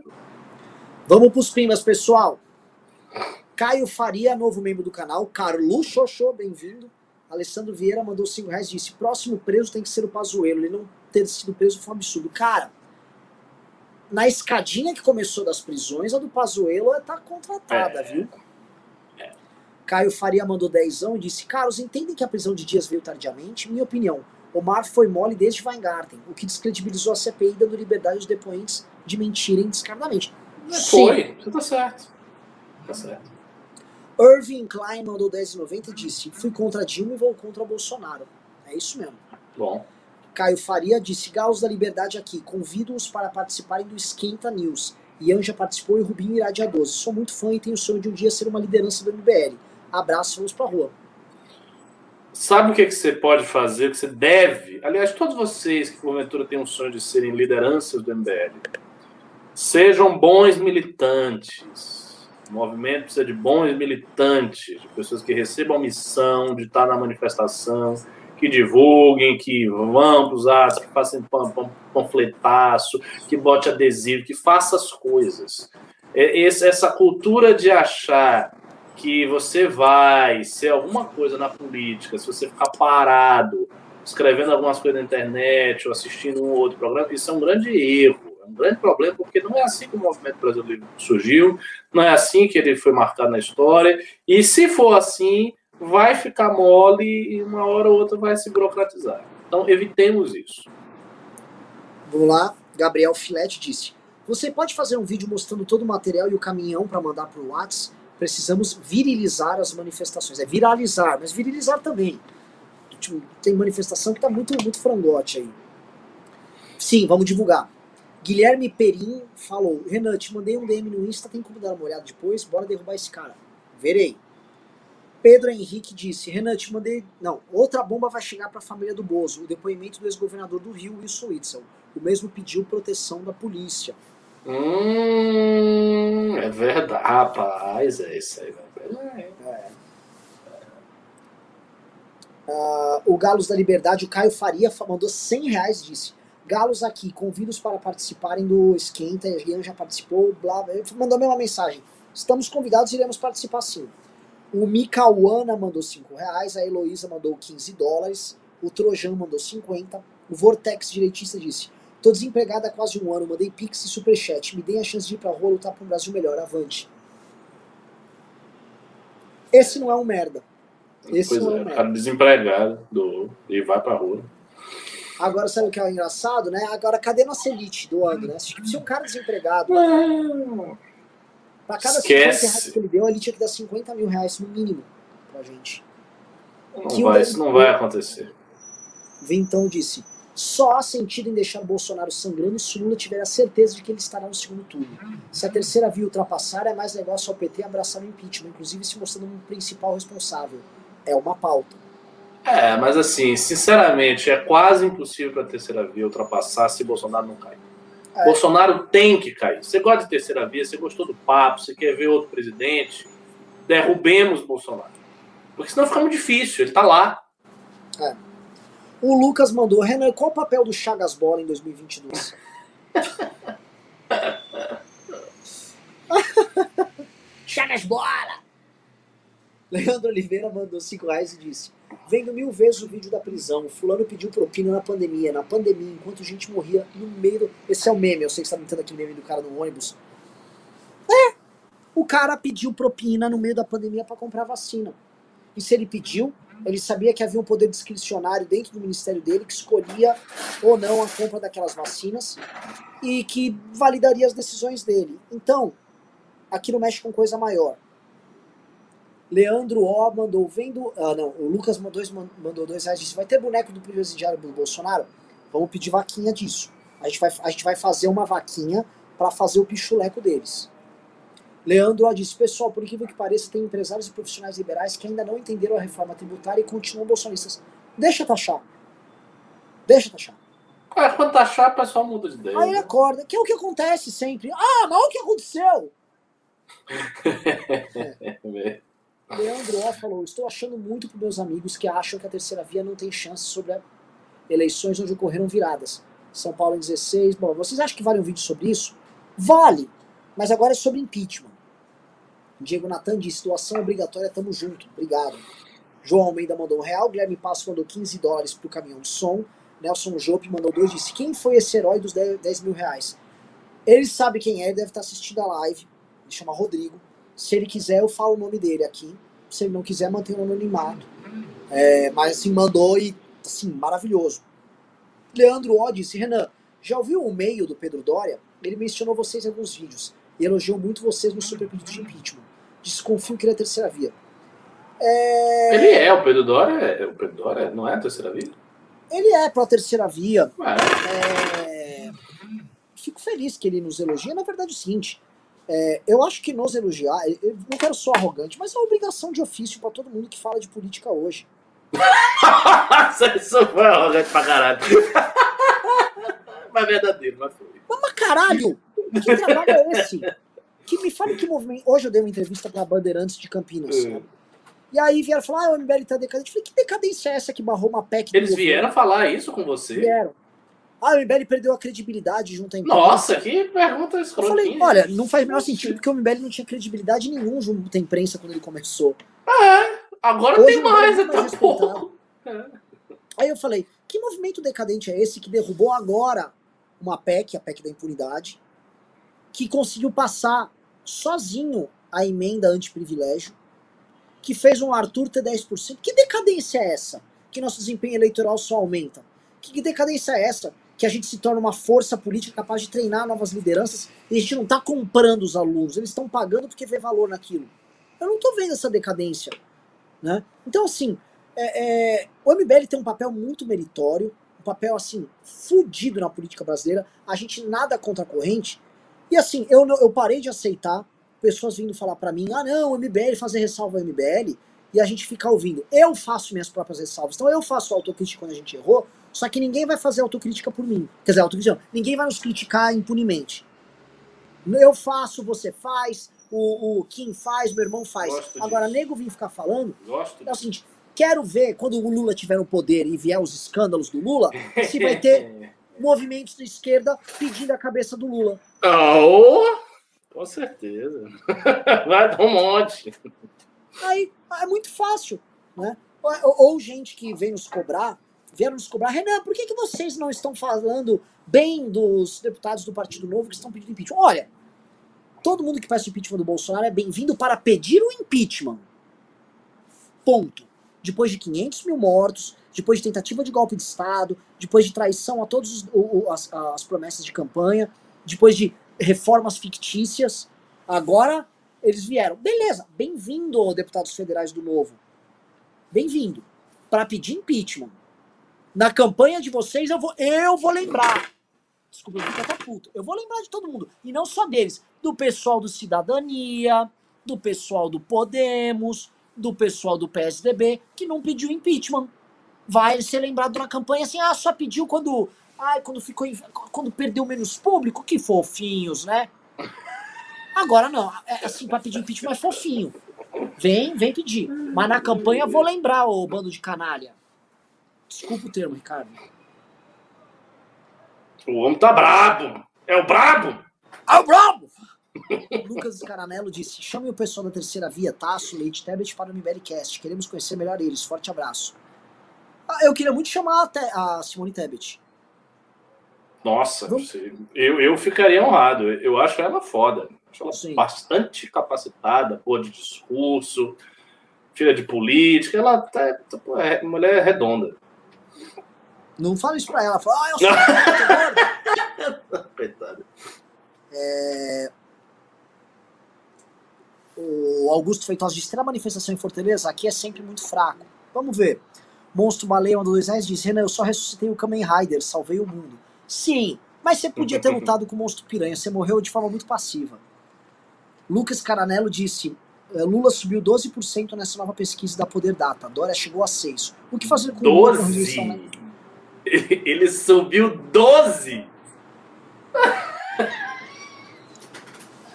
Speaker 1: Vamos pros pimbas, pessoal. Caio Faria, novo membro do canal. Carlos Xoxô, bem-vindo. Alessandro Vieira mandou 5 reais e disse: próximo preso tem que ser o Pazuelo. Ele não ter sido preso foi um absurdo. Cara, na escadinha que começou das prisões, a do Pazuelo tá contratada, é. viu? É. Caio Faria mandou dezão e disse: Carlos, entendem que a prisão de Dias veio tardiamente? Minha opinião, Omar foi mole desde Weingarten, o que descredibilizou a CPI dando liberdade aos depoentes de mentirem descaradamente.
Speaker 2: Foi, você tá certo. Tá certo.
Speaker 1: Irving Klein mandou 10,90 e disse: Fui contra Dilma e vou contra Bolsonaro. É isso mesmo.
Speaker 2: Bom.
Speaker 1: Caio Faria disse: Gaus da Liberdade aqui. Convido-os para participarem do Esquenta News. Ian já participou e Rubinho irá dia 12. Sou muito fã e tenho o sonho de um dia ser uma liderança do MBL. Abraço, vamos pra rua.
Speaker 2: Sabe o que, que você pode fazer, o que você deve? Aliás, todos vocês que porventura têm um sonho de serem lideranças do MBL, sejam bons militantes. O movimento precisa de bons militantes, de pessoas que recebam a missão de estar na manifestação, que divulguem, que vão para os atos, que façam panfletaço, que bote adesivo, que faça as coisas. É, essa cultura de achar que você vai ser alguma coisa na política, se você ficar parado, escrevendo algumas coisas na internet ou assistindo um ou outro programa, isso é um grande erro, é um grande problema, porque não é assim que o movimento brasileiro surgiu, não é assim que ele foi marcado na história, e se for assim, vai ficar mole e uma hora ou outra vai se burocratizar. Então, evitemos isso.
Speaker 1: Vamos lá, Gabriel Filete disse: Você pode fazer um vídeo mostrando todo o material e o caminhão para mandar para o WhatsApp? precisamos virilizar as manifestações. É viralizar, mas virilizar também. Tipo, tem manifestação que tá muito, muito frangote aí. Sim, vamos divulgar. Guilherme Perim falou: Renan, te mandei um DM no Insta, tem como dar uma olhada depois? Bora derrubar esse cara. Verei. Pedro Henrique disse: Renan, te mandei. Não, outra bomba vai chegar para a família do Bozo. O depoimento do ex-governador do Rio, Wilson Witzel. O mesmo pediu proteção da polícia.
Speaker 2: Hum, é verdade. Rapaz, é isso aí. É. É.
Speaker 1: Uh, o Galos da Liberdade, o Caio Faria mandou 100 reais, disse. Galos aqui, convido-os para participarem do Esquenta, Ian já participou, blá, blá, mandou a mesma mensagem. Estamos convidados, iremos participar sim. O Mikauana mandou 5 reais, a Heloísa mandou 15 dólares, o Trojan mandou 50, o Vortex Direitista disse, Tô desempregado há quase um ano, mandei pix e superchat. Me deem a chance de ir pra rua lutar pra um Brasil melhor. Avante. Esse não é um merda. Esse
Speaker 2: pois
Speaker 1: não
Speaker 2: é,
Speaker 1: é um merda.
Speaker 2: Cara desempregado do... e vai pra rua.
Speaker 1: Agora, sabe o que é engraçado, né? Agora, cadê nossa elite do ano, né? Se um cara desempregado. Pra cada
Speaker 2: Esquece.
Speaker 1: 50 reais que ele deu, a elite tinha que dar 50 mil reais no mínimo pra gente.
Speaker 2: Não vai, isso não vai acontecer.
Speaker 1: Vintão disse: só há sentido em deixar Bolsonaro sangrando se Lula tiver a certeza de que ele estará no segundo turno. Se a terceira via ultrapassar, é mais negócio ao PT abraçar o impeachment, inclusive se mostrando um principal responsável. É uma pauta.
Speaker 2: É, mas assim, sinceramente, é quase impossível para a terceira via ultrapassar se Bolsonaro não cair. É. Bolsonaro tem que cair. Você gosta de terceira via, você gostou do papo, você quer ver outro presidente, derrubemos Bolsonaro. Porque senão fica muito difícil, ele está lá.
Speaker 1: É. O Lucas mandou, Renan, qual o papel do Chagas Bola em 2022? (laughs) Chagas Bola! Leandro Oliveira mandou 5 reais e disse: Vendo mil vezes o vídeo da prisão, fulano pediu propina na pandemia. Na pandemia, enquanto gente morria no meio do. Esse é o meme, eu sei que você tá mentando aquele meme do cara no ônibus. É, O cara pediu propina no meio da pandemia para comprar vacina. E se ele pediu, ele sabia que havia um poder discricionário dentro do ministério dele que escolhia ou não a compra daquelas vacinas e que validaria as decisões dele. Então, aquilo mexe com coisa maior. Leandro O mandou vendo. Ah, não, o Lucas mandou, mandou dois reais disse: vai ter boneco do presidiário do Bolsonaro? Vamos pedir vaquinha disso. A gente vai, a gente vai fazer uma vaquinha para fazer o pichuleco deles. Leandro ó, disse: pessoal, por incrível que pareça, tem empresários e profissionais liberais que ainda não entenderam a reforma tributária e continuam bolsonistas. Deixa taxar. Deixa taxar.
Speaker 2: É, quando taxar, o pessoal muda de ideia.
Speaker 1: Aí ele acorda, que é o que acontece sempre. Ah, mas o que aconteceu? (laughs) é. Leandro O falou: Estou achando muito para meus amigos que acham que a terceira via não tem chance sobre eleições onde ocorreram viradas. São Paulo em 16. Bom, vocês acham que vale um vídeo sobre isso? Vale! Mas agora é sobre impeachment. Diego Natan disse: doação obrigatória, tamo junto. Obrigado. João Almeida mandou um real. Guilherme Passo mandou 15 dólares pro caminhão de som. Nelson Jope mandou dois disse: Quem foi esse herói dos 10, 10 mil reais? Ele sabe quem é, ele deve estar assistindo a live. Ele chama Rodrigo. Se ele quiser, eu falo o nome dele aqui. Se ele não quiser, mantém o anonimato. É, mas assim, mandou e assim, maravilhoso. Leandro O disse, Renan, já ouviu o e-mail do Pedro Dória? Ele mencionou vocês em alguns vídeos e elogiou muito vocês no super pedido de impeachment. Desconfio que ele é a terceira via.
Speaker 2: É... Ele é, o Pedro Dória, é, o Pedro Dória não é a terceira via?
Speaker 1: Ele é para a terceira via. É... Fico feliz que ele nos elogia. Na verdade, é o seguinte, é, eu acho que nos elogiar, eu não quero ser arrogante, mas é uma obrigação de ofício para todo mundo que fala de política hoje. (laughs)
Speaker 2: Isso foi arrogante pra caralho. (laughs) mas verdadeiro, mas foi.
Speaker 1: Mas, caralho! Que trabalho é esse? Que me fale que movimento. Hoje eu dei uma entrevista pra Bandeirantes de Campinas. Uhum. E aí vieram falar, ah, o MBL tá decadente. Eu falei, que decadência é essa que barrou uma PEC?
Speaker 2: Eles vieram falar isso com você?
Speaker 1: Vieram. Ah, o MBL perdeu a credibilidade junto à
Speaker 2: imprensa. Nossa, que pergunta escrota.
Speaker 1: Eu falei, olha, não faz o menor sentido porque o MBL não tinha credibilidade nenhum junto à imprensa quando ele começou.
Speaker 2: É, agora Hoje, tem mais, então pouco.
Speaker 1: É. Aí eu falei, que movimento decadente é esse que derrubou agora uma PEC, a PEC da impunidade, que conseguiu passar sozinho a emenda anti-privilégio, que fez um Arthur ter 10%. Que decadência é essa? Que nosso desempenho eleitoral só aumenta. Que decadência é essa? Que a gente se torna uma força política capaz de treinar novas lideranças e a gente não está comprando os alunos, eles estão pagando porque vê valor naquilo. Eu não estou vendo essa decadência. Né? Então, assim, é, é, o MBL tem um papel muito meritório, um papel, assim, fudido na política brasileira, a gente nada contra a corrente, e assim, eu, eu parei de aceitar pessoas vindo falar para mim, ah não, o MBL, fazer ressalva ao MBL, e a gente ficar ouvindo. Eu faço minhas próprias ressalvas, então eu faço autocrítica quando a gente errou, só que ninguém vai fazer autocrítica por mim. Quer dizer, autocrítica, ninguém vai nos criticar impunemente. Eu faço, você faz, o, o Kim faz, meu irmão faz. Gosto Agora, disso. nego vir ficar falando.
Speaker 2: Gosto
Speaker 1: é o seguinte: quero ver quando o Lula tiver no poder e vier os escândalos do Lula, se vai ter (laughs) movimentos de esquerda pedindo a cabeça do Lula.
Speaker 2: Oh, com certeza. (laughs) Vai dar um monte.
Speaker 1: Aí é muito fácil, né? Ou, ou gente que vem nos cobrar vieram nos cobrar, Renan, por que, que vocês não estão falando bem dos deputados do Partido Novo que estão pedindo impeachment? Olha, todo mundo que peça impeachment do Bolsonaro é bem-vindo para pedir o impeachment. Ponto. Depois de 500 mil mortos, depois de tentativa de golpe de Estado, depois de traição a todas as, as promessas de campanha, depois de reformas fictícias, agora eles vieram. Beleza, bem-vindo, deputados federais do Novo. Bem-vindo. Para pedir impeachment. Na campanha de vocês eu vou, eu vou lembrar. Desculpa, eu até puto. Eu vou lembrar de todo mundo. E não só deles. Do pessoal do Cidadania, do pessoal do Podemos, do pessoal do PSDB, que não pediu impeachment. Vai ser lembrado na campanha assim, ah, só pediu quando. Ai, quando ficou. Quando perdeu menos público, que fofinhos, né? Agora não. É, assim, pra pedir impeachment é fofinho. Vem, vem pedir. Mas na campanha eu vou lembrar, ô bando de canalha. Desculpa o termo, Ricardo.
Speaker 2: O homem tá brabo. É o brabo?
Speaker 1: É o brabo! Lucas Caramelo disse: chame o pessoal da terceira via, Tasso, Leite Tablet para o MBLcast. Queremos conhecer melhor eles. Forte abraço. Ah, eu queria muito chamar a, a Simone Tebet.
Speaker 2: Nossa, eu, eu ficaria honrado. Eu acho ela foda. Acho ela Sim. bastante capacitada, boa de discurso, filha de política. Ela tá, tá, é mulher redonda.
Speaker 1: Não fala isso pra ela. Fala, ah, eu sou gorda. (laughs) Coitada. É... O Augusto Feitosa disse: ter a manifestação em Fortaleza aqui é sempre muito fraco. Vamos ver. Monstro Baleia mandou dois reais diz: Renan, eu só ressuscitei o Kamen Rider, salvei o mundo. Sim, mas você podia ter (laughs) lutado com o Monstro Piranha, você morreu de forma muito passiva. Lucas Caranello disse: é, Lula subiu 12% nessa nova pesquisa da Poder Data. Dória chegou a 6%. O que fazer com
Speaker 2: 12? o Lula? (laughs) Ele subiu 12%? (laughs)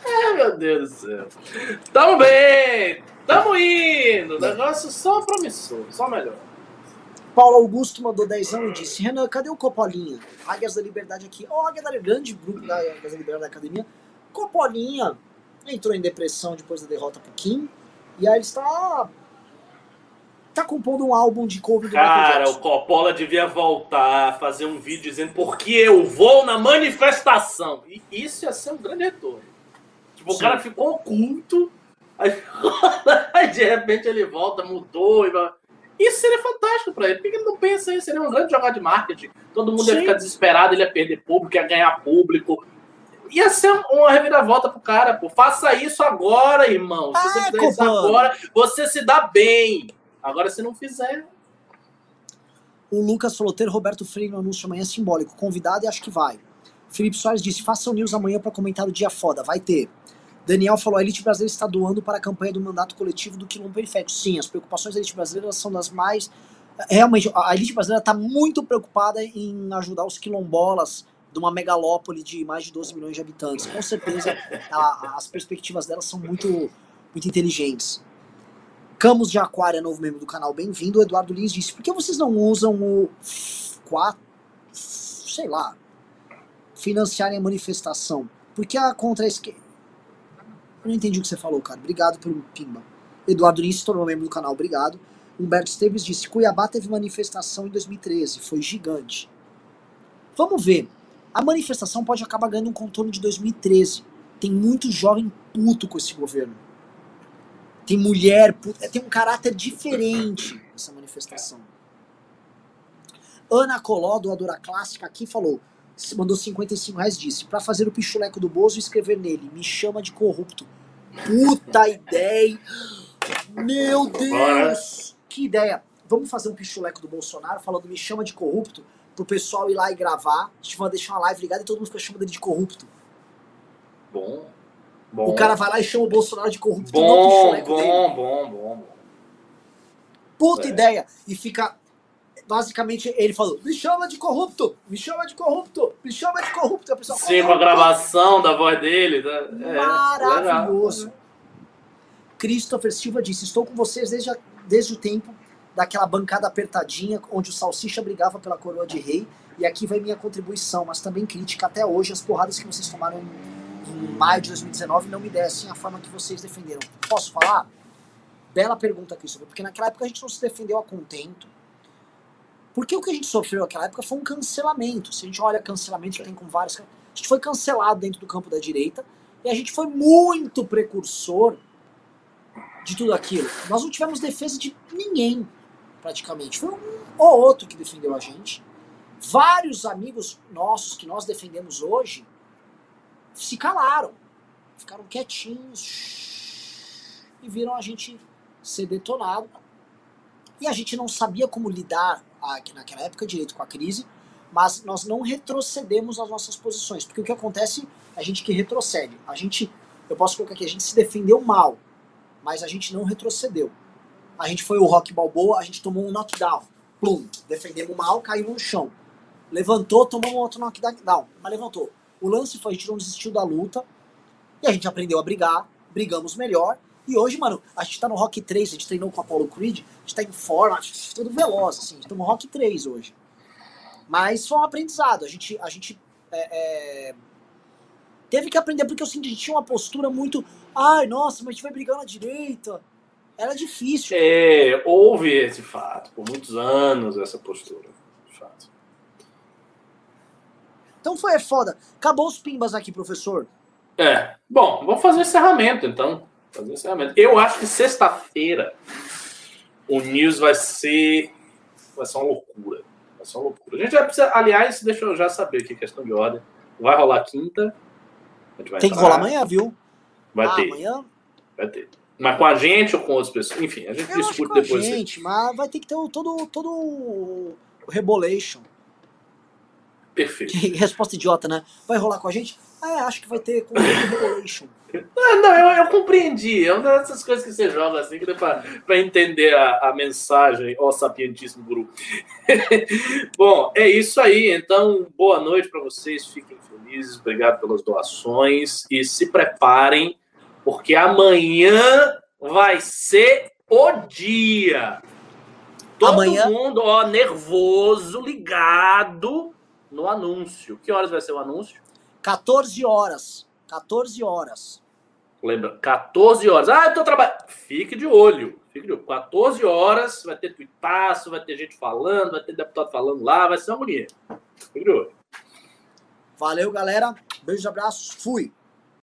Speaker 2: Ai, meu Deus do céu. Tamo bem! Tamo indo! O negócio só promissor, só melhor.
Speaker 1: Paulo Augusto mandou 10 anos e disse: Renan, cadê o Copolinha? Águias da Liberdade aqui. Ó, oh, Águia da grande grupo da Águias da Liberdade da Academia. Copolinha entrou em depressão depois da derrota pro Kim. E aí ele está. Tá compondo um álbum de cover do
Speaker 2: Cara, o Coppola devia voltar, fazer um vídeo dizendo porque eu vou na manifestação. E isso ia ser um grande retorno. Tipo, Sim. o cara ficou oculto, (laughs) aí, de repente ele volta, mudou. E... Isso seria fantástico para ele. Por que ele não pensa isso? Seria um grande jogada de marketing. Todo mundo Sim. ia ficar desesperado, ele ia perder público, ia ganhar público ia ser uma reviravolta pro cara, pô. Faça isso agora, irmão. Se você é, fizer isso agora, você se dá bem. Agora, se não fizer.
Speaker 1: O Lucas ter Roberto Freire no anúncio amanhã é simbólico. Convidado e acho que vai. Felipe Soares disse: faça o news amanhã para comentar o dia foda. Vai ter. Daniel falou: a elite brasileira está doando para a campanha do mandato coletivo do quilombo periférico. Sim, as preocupações da elite brasileira são das mais. Realmente, a elite brasileira está muito preocupada em ajudar os quilombolas de uma megalópole de mais de 12 milhões de habitantes. Com certeza, a, as perspectivas delas são muito, muito inteligentes. Camus de Aquário é novo membro do canal, bem-vindo. Eduardo Lins disse: por que vocês não usam o 4, sei lá, financiarem a manifestação? Porque a contra esquerda. Eu não entendi o que você falou, cara. Obrigado pelo pimba. Eduardo Lins se tornou membro do canal, obrigado. Humberto Esteves disse: Cuiabá teve manifestação em 2013, foi gigante. Vamos ver. A manifestação pode acabar ganhando um contorno de 2013. Tem muito jovem puto com esse governo. Tem mulher, tem um caráter diferente essa manifestação. Ana Coló, doadora clássica, aqui falou, mandou 55 reais, disse, para fazer o pichuleco do Bozo e escrever nele, me chama de corrupto. Puta (laughs) ideia! Meu Deus! Que ideia! Vamos fazer um pichuleco do Bolsonaro falando me chama de corrupto pro pessoal ir lá e gravar. A gente vai deixar uma live ligada e todo mundo fica chamando ele de corrupto.
Speaker 2: Bom. Bom.
Speaker 1: O cara vai lá e chama o Bolsonaro de corrupto.
Speaker 2: Bom, bom, bom, bom, bom.
Speaker 1: Puta é. ideia. E fica. Basicamente, ele falou: me chama de corrupto, me chama de corrupto, me chama de corrupto. A
Speaker 2: pessoa, Sim, com a gravação da voz dele. Né?
Speaker 1: É, Maravilhoso. Legal. Christopher Silva disse: Estou com vocês desde, a, desde o tempo daquela bancada apertadinha onde o Salsicha brigava pela coroa de rei. E aqui vai minha contribuição, mas também crítica até hoje. As porradas que vocês tomaram em, maio de 2019 não me dessem a forma que vocês defenderam. Posso falar? Bela pergunta, Christopher, porque naquela época a gente não se defendeu a contento. Porque o que a gente sofreu naquela época foi um cancelamento. Se a gente olha cancelamento que tem com vários. A gente foi cancelado dentro do campo da direita e a gente foi muito precursor de tudo aquilo. Nós não tivemos defesa de ninguém praticamente. Foi um ou outro que defendeu a gente. Vários amigos nossos que nós defendemos hoje se calaram, ficaram quietinhos e viram a gente ser detonado. E a gente não sabia como lidar aqui naquela época direito com a crise, mas nós não retrocedemos nas nossas posições, porque o que acontece é a gente que retrocede. A gente, eu posso colocar aqui, a gente se defendeu mal, mas a gente não retrocedeu. A gente foi o Rock Balboa, a gente tomou um knockdown. Plum, defendemos mal, caiu no chão. Levantou, tomou um outro knockdown, mas levantou. O lance foi, a gente não desistiu da luta, e a gente aprendeu a brigar, brigamos melhor, e hoje, mano, a gente tá no Rock 3, a gente treinou com a Apollo Creed, a gente tá em forma, tudo veloz, assim, a gente tá no Rock 3 hoje. Mas foi um aprendizado, a gente, a gente é, é, teve que aprender, porque eu senti gente tinha uma postura muito, ai, nossa, mas a gente vai brigar na direita, era difícil.
Speaker 2: É, houve esse fato, por muitos anos, essa postura. De fato.
Speaker 1: Então foi foda. Acabou os pimbas aqui, professor.
Speaker 2: É. Bom, vamos fazer o encerramento, então. Fazer o encerramento. Eu acho que sexta-feira o News vai ser. Vai ser uma loucura. Vai ser uma loucura. A gente vai precisar. Aliás, deixa eu já saber aqui, questão de ordem. Vai rolar quinta.
Speaker 1: Tem entrar. que rolar amanhã, viu?
Speaker 2: Vai ah, ter. Amanhã? Vai ter. Mas com a gente ou com outras pessoas? Enfim, a gente eu discute depois.
Speaker 1: Com a gente, mas vai ter que ter todo, todo o rebolation.
Speaker 2: Perfeito.
Speaker 1: resposta idiota, né? Vai rolar com a gente? Ah, é, acho que vai ter.
Speaker 2: Não, não eu, eu, compreendi. É uma dessas coisas que você joga assim, que dá pra, pra entender a, a mensagem, ó sapientíssimo guru. (laughs) Bom, é isso aí. Então, boa noite para vocês. Fiquem felizes. Obrigado pelas doações. E se preparem porque amanhã vai ser o dia. Todo amanhã... mundo, ó, nervoso, ligado no anúncio. Que horas vai ser o anúncio?
Speaker 1: 14 horas. 14 horas.
Speaker 2: Lembra? 14 horas. Ah, eu tô trabalhando. Fique de olho. Fique de olho. 14 horas, vai ter tuitaço, vai ter gente falando, vai ter deputado falando lá, vai ser uma bonita. Fique de olho.
Speaker 1: Valeu, galera. Beijos, abraços. Fui.